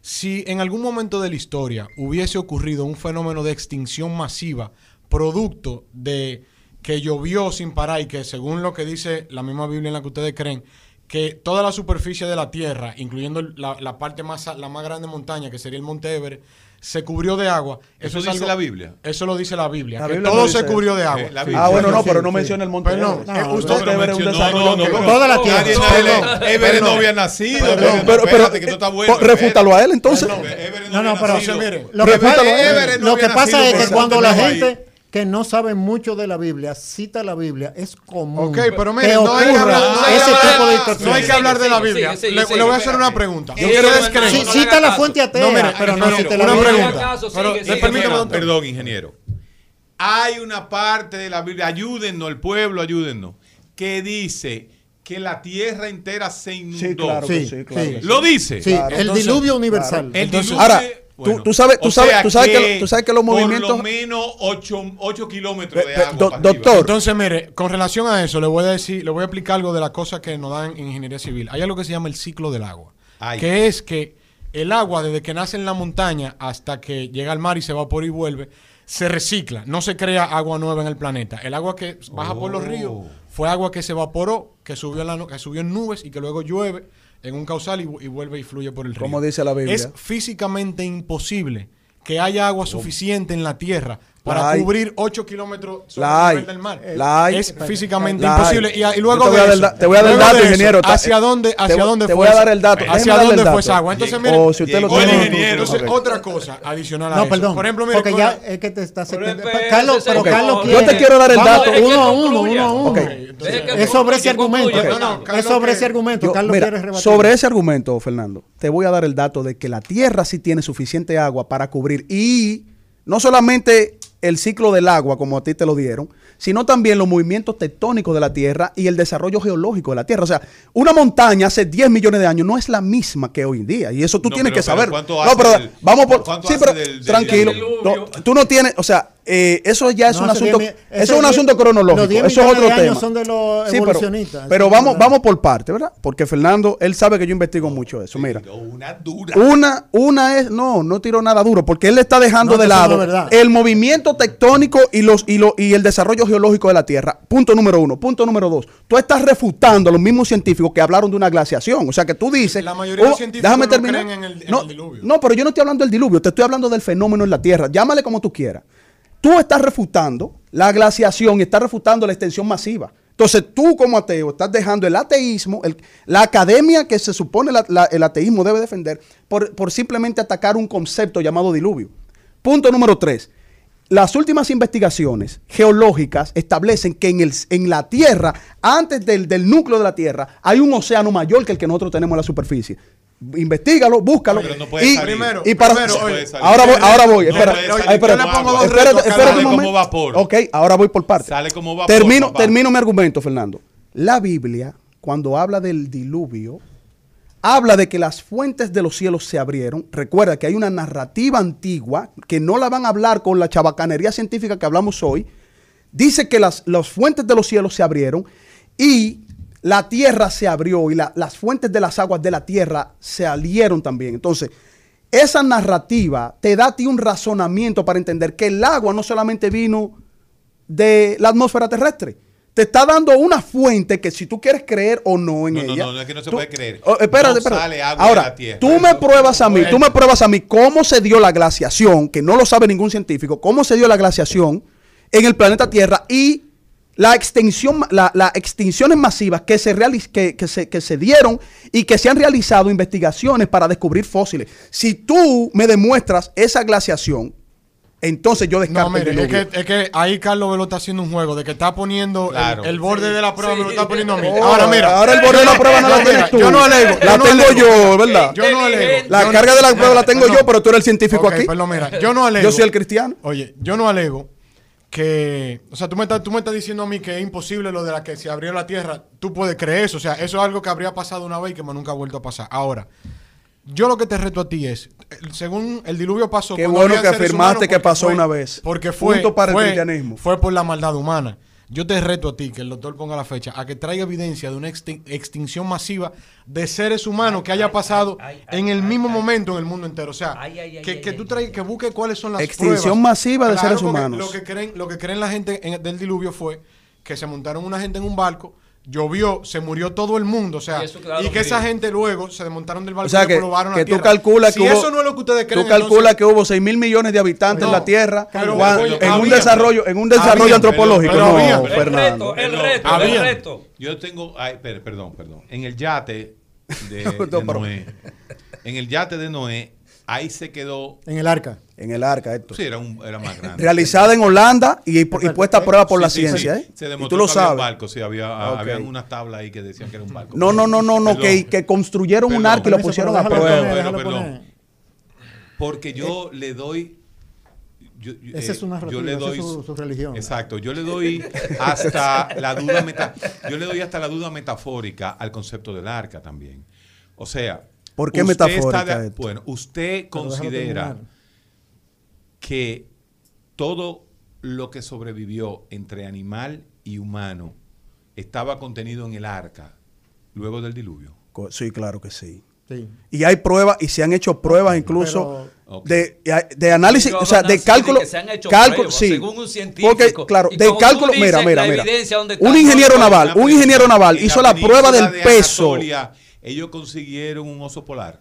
Si en algún momento de la historia hubiese ocurrido un fenómeno de extinción masiva, producto de que llovió sin parar y que según lo que dice la misma Biblia en la que ustedes creen, que toda la superficie de la Tierra, incluyendo la, la parte más, la más grande montaña, que sería el Monte Everest, se cubrió de agua. ¿Eso es dice algo- la Biblia? Eso lo dice la Biblia. La que todo no se dice cubrió eso. de agua. Eh, la Sí. Biblia. Ah, bueno, no, pero no sí. menciona el monte. Pero no, Everest. eh, No, usted no, debe ver un mencionó- desarrollo no, no, que- no. Toda la tierra. Everett no había nacido. Pero- Espérate, pero, pero, espérate, que esto está bueno. refútalo a él entonces. No, no, pero mire, lo que, pasa, es que cuando la gente que no sabe mucho de la Biblia cita la Biblia, es común Ok, pero mire, que no hay que ocurra hablar, no hay que ese tipo de no hay que hablar de la Biblia. le, voy a hacer una pregunta. ¿Ustedes creen? Cita la fuente atea, No, mire, pero no una la Biblia. pregunta. Pero, permítame. Perdón, ingeniero. Hay una parte de la Biblia, ayúdennos, el pueblo, ayúdennos, que dice que la tierra entera se inundó. Sí, claro que Sí, sí, claro sí. que sí. ¿Lo dice? Sí, Claro. el Entonces, diluvio universal. El Entonces- diluvio- Ahora, tú- tú sabes- tú sabes- tú sabes que- tú sabes que los Por movimientos- lo menos 8, kilómetros de agua. do- doctor. Entonces, mire, con relación a eso, le voy a decir, le voy a explicar algo de las cosas que nos dan en ingeniería civil. Hay algo que se llama el ciclo del agua, Ay. que es que el agua, desde que nace en la montaña hasta que llega al mar y se evapora y vuelve, se recicla. No se crea agua nueva en el planeta. El agua que baja por los ríos fue agua que se evaporó, que subió en, la que subió en nubes y que luego llueve en un causal y, vu- y vuelve y fluye por el río. Como dice la Biblia. Es físicamente imposible que haya agua suficiente en la tierra para La hay. cubrir 8 kilómetros sobre La el hay. nivel del mar. La hay. Es físicamente La hay. imposible. Y, y luego te voy de a dar eso, te voy a dar el dato, ingeniero. ¿Hacia dónde, te hacia voy- dónde te fue voy a esa- dar el dato. Déjeme ¿Hacia darle dónde el fue esa agua? Entonces, Llegó- mire, O si usted lo tiene. ingeniero. entonces, otra cosa adicional a No, eso. perdón. Por ejemplo, mire, porque ya la- es que te estás Carlos, pero. Carlos quiere. Yo te quiero dar el dato. Uno a uno, uno a uno. Es sobre ese argumento. Es sobre ese argumento. Carlos quiere rebatir. sobre ese argumento, Fernando, te voy a dar el dato de que la Tierra sí tiene suficiente agua para cubrir y no solamente el ciclo del agua, como a ti te lo dieron, sino también los movimientos tectónicos de la Tierra y el desarrollo geológico de la Tierra. O sea, una montaña hace 10 millones de años no es la misma que hoy en día. Y eso tú No, tienes pero- que saber. ¿cuánto no, pero del- vamos por. Sí, pero del- del tranquilo. No, tú no tienes, o sea, eh, eso ya es No, un asunto. 10 mi- Eso es un 10 asunto cronológico. los 10 Eso es otro de años tema. son de los Sí, pero- vamos, verdad. vamos por parte, ¿verdad? Porque Fernando, él sabe que yo investigo mucho eso. Mira. Una dura. Una, una es, no, no tiró nada duro, porque él le está dejando No, de no lado el movimiento tectónico y los y, lo- y el desarrollo geológico de la Tierra. Punto número uno. Punto número dos. Tú estás refutando a los mismos científicos que hablaron de una glaciación. O sea que tú dices. La mayoría de los oh, científicos déjame no terminar. creen en el- en no, el diluvio. no, pero yo no estoy hablando del diluvio, te estoy hablando del fenómeno en la Tierra. Llámale como tú quieras. Tú estás refutando la glaciación y estás refutando la extensión masiva. Entonces tú como ateo estás dejando el ateísmo, la academia que se supone el ateísmo debe defender, por, por simplemente atacar un concepto llamado diluvio. Punto número tres. Las últimas investigaciones geológicas establecen que en, el, en la Tierra, antes del, del núcleo de la Tierra, hay un océano mayor que el que nosotros tenemos en la superficie. Investígalo, búscalo. Pero no puede y, salir. Primero, y para, primero, puede salir. ahora voy, ahora voy. No espera, salir espera, espérate, espérate un como momento. vapor. Ok, ahora voy por partes. Sale como vapor, Termino, papá. termino mi argumento, Fernando. La Biblia, cuando habla del diluvio, habla de que las fuentes de los cielos se abrieron. Recuerda que hay una narrativa antigua que no la van a hablar con la chabacanería científica que hablamos hoy. Dice que las, las fuentes de los cielos se abrieron y la tierra se abrió y la- las fuentes de las aguas de la tierra se salieron también. Entonces, esa narrativa te da a ti un razonamiento para entender que el agua no solamente vino de la atmósfera terrestre. Te está dando una fuente que si tú quieres creer o no en No, no, ella. no, no es que no se tú- puede creer. Oh, espérate, No espérate. sale agua Ahora, de la tierra. tú me pruebas a mí, tú me pruebas a mí cómo se dio la glaciación, que no lo sabe ningún científico, cómo se dio la glaciación en el planeta Tierra y la extensión, la, las extinciones masivas que se, realiz- que, que se, que se dieron y que se han realizado investigaciones para descubrir fósiles. Si tú me demuestras esa glaciación, entonces yo descarto No, el mire, es que, es que ahí Carlos Velo está haciendo un juego de que está poniendo el- Claro. el, borde de la prueba, Sí. me lo está poniendo a mí. Oh, ahora mira. ahora el borde de la prueba no la tienes tú. Yo no alego. La yo no tengo alego. yo, ¿verdad? Yo no alego. La carga de la prueba la tengo yo, pero tú eres el científico Ok, aquí. Perdón, mira, yo no alego. Yo soy el cristiano. Oye, yo no alego que, o sea, tú me, estás, tú me estás diciendo a mí que es imposible lo de la que se abrió la tierra. Tú puedes creer eso, o sea, eso es algo que habría pasado una vez y que nunca ha vuelto a pasar. Ahora, yo lo que te reto a ti es, eh, según el diluvio pasó. Qué cuando bueno que afirmaste que pasó fue- una vez. Porque fue, Punto para el cristianismo. fue por la maldad humana. Yo te reto a ti, que el doctor ponga la fecha, a que traiga evidencia de una extin- extinción masiva de seres humanos que haya ay, pasado ay, ay, en el ay, mismo ay. momento en el mundo entero. O sea, Ay, ay, ay, que, ay, que tú traigas, que busques cuáles son las Extinción pruebas. masiva de seres humanos. Lo que creen, lo que creen la gente en- del diluvio fue que se montaron una gente en un barco, llovió, se murió todo el mundo, o sea, Y y, eso quedaron que esa gente luego se desmontaron del barco O sea y que, probaron que la tú calculas si que hubo, eso no es lo que ustedes creen, tú calculas entonces- que hubo 6 mil millones de habitantes en No, la Tierra pero- cuando- oye, en un desarrollo, en un desarrollo Había, antropológico. pero no, había. El Fernando. reto, el reto, había. el reto. Yo tengo, ay, per- perdón, perdón. En el yate de, No, de pero- Noé, en el yate de Noé, ahí se quedó. En el arca. En el arca, esto. Sí, era, un, era más grande. Realizada en Holanda y, y puesta a prueba por Sí, la sí, ciencia, sí. ¿eh? Se Y demostró tú lo que había un sabes. barco, sí, había, Ok. habían unas tablas ahí que decían que era un barco. No, no, no, no, no, que, que construyeron un arca y lo pusieron a prueba. poner, Perdón, perdón. Porque yo le doy. yo- yo- Esa es eh, narrativa, yo le doy su- su religión. Exacto, yo le doy hasta la duda meta, yo le doy hasta la duda metafórica al concepto del arca también. O sea, ¿Por qué usted metafórica está de- esto? bueno, usted considera que todo lo que sobrevivió entre animal y humano estaba contenido en el arca luego del diluvio. Sí, claro que sí. Sí. Y hay pruebas, y se han hecho pruebas incluso Pero- de, de análisis, o sea, de cálculo. que se han hecho cálculo, pruebas, sí. según un científico. Porque, claro, de cálculo, dices, mira, mira, mira. evidencia donde está, Un ingeniero naval, un ingeniero naval hizo la prueba del de peso. Ellos consiguieron un oso polar.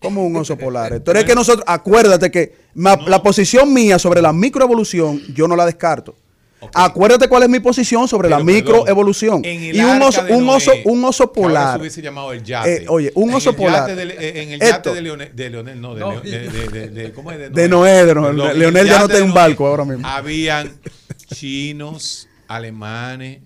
como un oso polar. Entonces es que nosotros, acuérdate que ma- la posición mía sobre la microevolución, yo no la descarto. Acuérdate cuál es mi posición sobre Pero, la microevolución. Y un oso, un Noé, oso, un oso polar. se hubiese llamado el yate. Eh, oye, un En oso el polar. yate de- eh, en el Esto. yate de Leonel, de Leonel, no, de, No. Leo- de, de- de- de- ¿cómo es? De Noé, de Noé. Leonel ya no tiene un barco ahora mismo. Habían chinos, alemanes.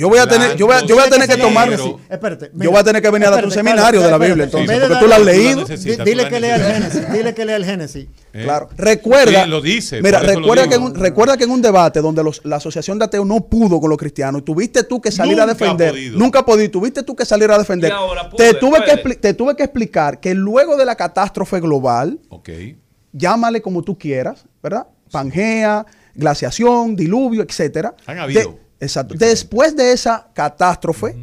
Yo voy a tener, yo voy a, yo voy a tener que tomar. negro. Espérate. Yo voy a tener que venir a darte un espérate, seminario de la Biblia, espérate. entonces, porque tú la has leído. Dile que lea el. Génesis. Dile que lea el Génesis. ¿Eh? Claro. Recuerda. Sí, lo dice, Mira, recuerda que, en un, recuerda que en un debate donde los- la Asociación de Ateos no pudo con los cristianos, tuviste tú que salir a Nunca defender. podido. Nunca podido. Tuviste tú que salir a defender. Y ahora te, pude, tuve que puede. te tuve que explicar que luego de la catástrofe global, Ok. llámale como tú quieras, ¿verdad? Pangea, glaciación, diluvio, etcétera. Han habido De- exacto. Después de esa catástrofe,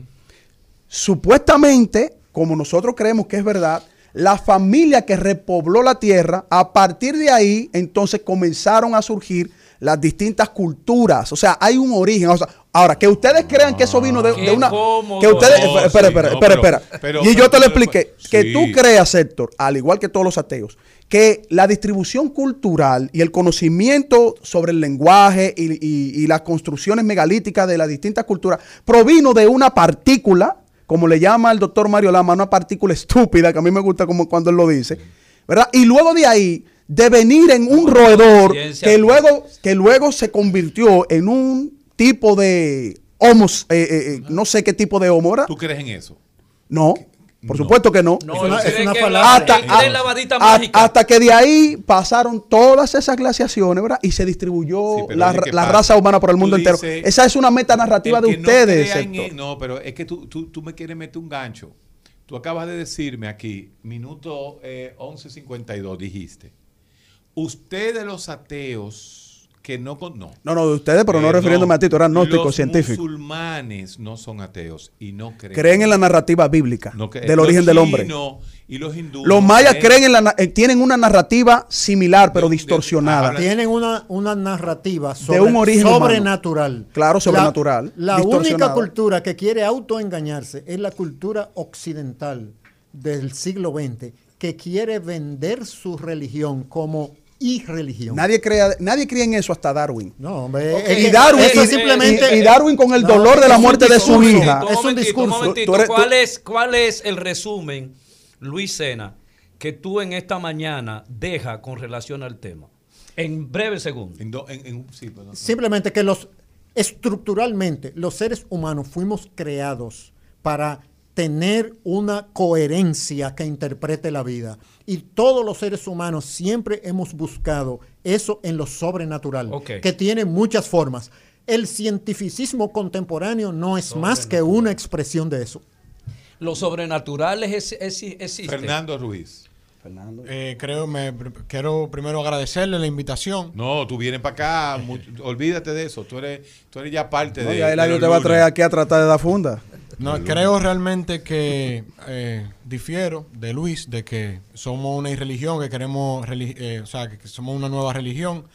supuestamente, como nosotros creemos que es verdad, la familia que repobló la tierra, a partir de ahí, entonces comenzaron a surgir las distintas culturas. O sea, hay un origen. O sea, ahora, que ustedes crean que eso vino de, de una. cómodo. Que ustedes. No, espera, sí, espera, no, espera, pero- espera. pero- y yo te lo pero- expliqué. Que sí. tú creas, Héctor, al igual que todos los ateos, que la distribución cultural y el conocimiento sobre el lenguaje y, y- y las construcciones megalíticas de las distintas culturas provino de una partícula, como le llama el doctor Mario Lama, una partícula estúpida, que a mí me gusta como cuando él lo dice, ¿verdad? Y luego de ahí, de venir en un roedor que luego, que luego se convirtió en un tipo de homos, eh, eh, eh, no sé qué tipo de homo, ¿verdad? ¿Tú crees en eso? No, por No. supuesto que no. No, Es una- es una que hasta, la hasta que de ahí pasaron todas esas glaciaciones, ¿verdad? Y se distribuyó Sí, la, oye, ¿qué la raza humana por el mundo entero. Esa es una metanarrativa El de no ustedes. en no, pero es que tú, tú, tú me quieres meter un gancho. Tú acabas de decirme aquí, minuto eh, 11.52, dijiste. Ustedes los ateos que no... Con, no. No, no, de ustedes, pero no refiriéndome a ti, tú eras gnóstico, los científico. musulmanes no son ateos y no creen. Creen en la narrativa bíblica No que- del los origen del hombre. Y los hindúes. Los mayas creen en la, eh, tienen una narrativa similar, pero De- de- distorsionada. Tienen una, una narrativa sobre, un origen humano. sobrenatural. Claro, sobrenatural, La, única cultura que quiere autoengañarse es la cultura occidental del siglo XX, que quiere vender su religión como irreligión. Nadie, crea, nadie cree en eso hasta Darwin. No, hombre. Y Darwin, eso y- es simplemente. y- y Darwin con el No, dolor de la muerte de su hija. Un Es un momentito, discurso. un momentito. Tú eres- tú- ¿Cuál, es, ¿Cuál es el resumen, Luis Sena, que tú en esta mañana dejas con relación al tema? En breve segundo. En do- en- en- sí, perdón. Simplemente que los estructuralmente los seres humanos fuimos creados para tener una coherencia que interprete la vida. Y todos los seres humanos siempre hemos buscado eso en lo sobrenatural, que tiene muchas formas. El cientificismo contemporáneo no es más que una expresión de eso. Lo sobrenatural es, es- existe. Fernando Ruiz. Fernando. Eh, creo, me, quiero primero agradecerle la invitación. No, tú vienes para acá. olvídate de eso. Tú eres, tú eres ya parte No, de. ya Eladio los te va a traer aquí a tratar de dar funda. No, creo realmente que eh, difiero de Luis de que somos una irreligión, que queremos, eh, o sea, que, somos una nueva religión.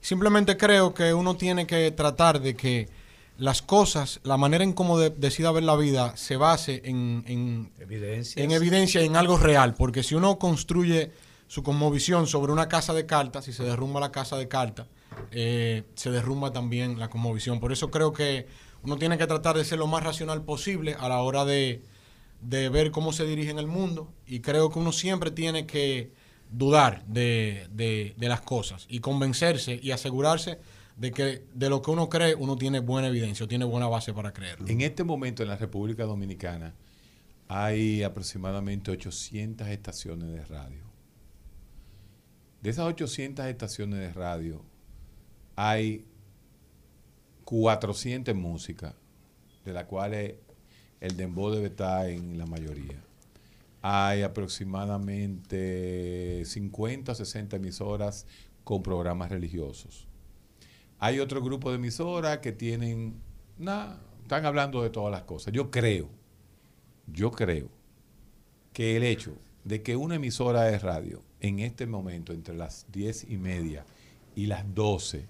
Simplemente creo que uno tiene que tratar de que las cosas, la manera en cómo de- decida ver la vida, se base en, en, Evidencia. en evidencia, en algo real. Porque si uno construye su cosmovisión sobre una casa de cartas, si se derrumba la casa de cartas, eh, se derrumba también la cosmovisión. Por eso creo que uno tiene que tratar de ser lo más racional posible a la hora de, de ver cómo se dirige en el mundo. Y creo que uno siempre tiene que dudar de, de- de las cosas y convencerse y asegurarse de que de lo que uno cree uno tiene buena evidencia, o tiene buena base para creerlo. En este momento en la República Dominicana hay aproximadamente 800 estaciones de radio. De esas 800 estaciones de radio hay 400 en música, de las cuales el dembow debe estar en la mayoría. Hay aproximadamente 50 o 60 emisoras con programas religiosos. Hay otro grupo de emisoras que tienen, nada, están hablando de todas las cosas. Yo creo, yo creo que el hecho de que una emisora de radio en este momento, entre las 10 y media y las 12,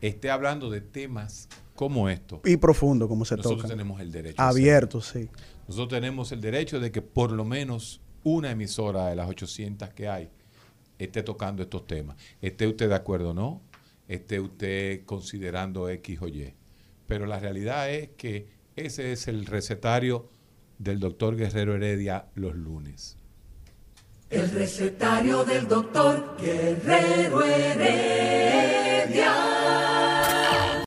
esté hablando de temas como estos, Y profundo, como se nosotros toca. tenemos el derecho. Abierto, sí. Nosotros tenemos el derecho de que por lo menos una emisora de las 800 que hay esté tocando estos temas. Esté usted de acuerdo o no, esté usted considerando X o Y. Pero la realidad es que ese es el recetario del doctor Guerrero Heredia los lunes. El recetario del doctor Guerrero Heredia.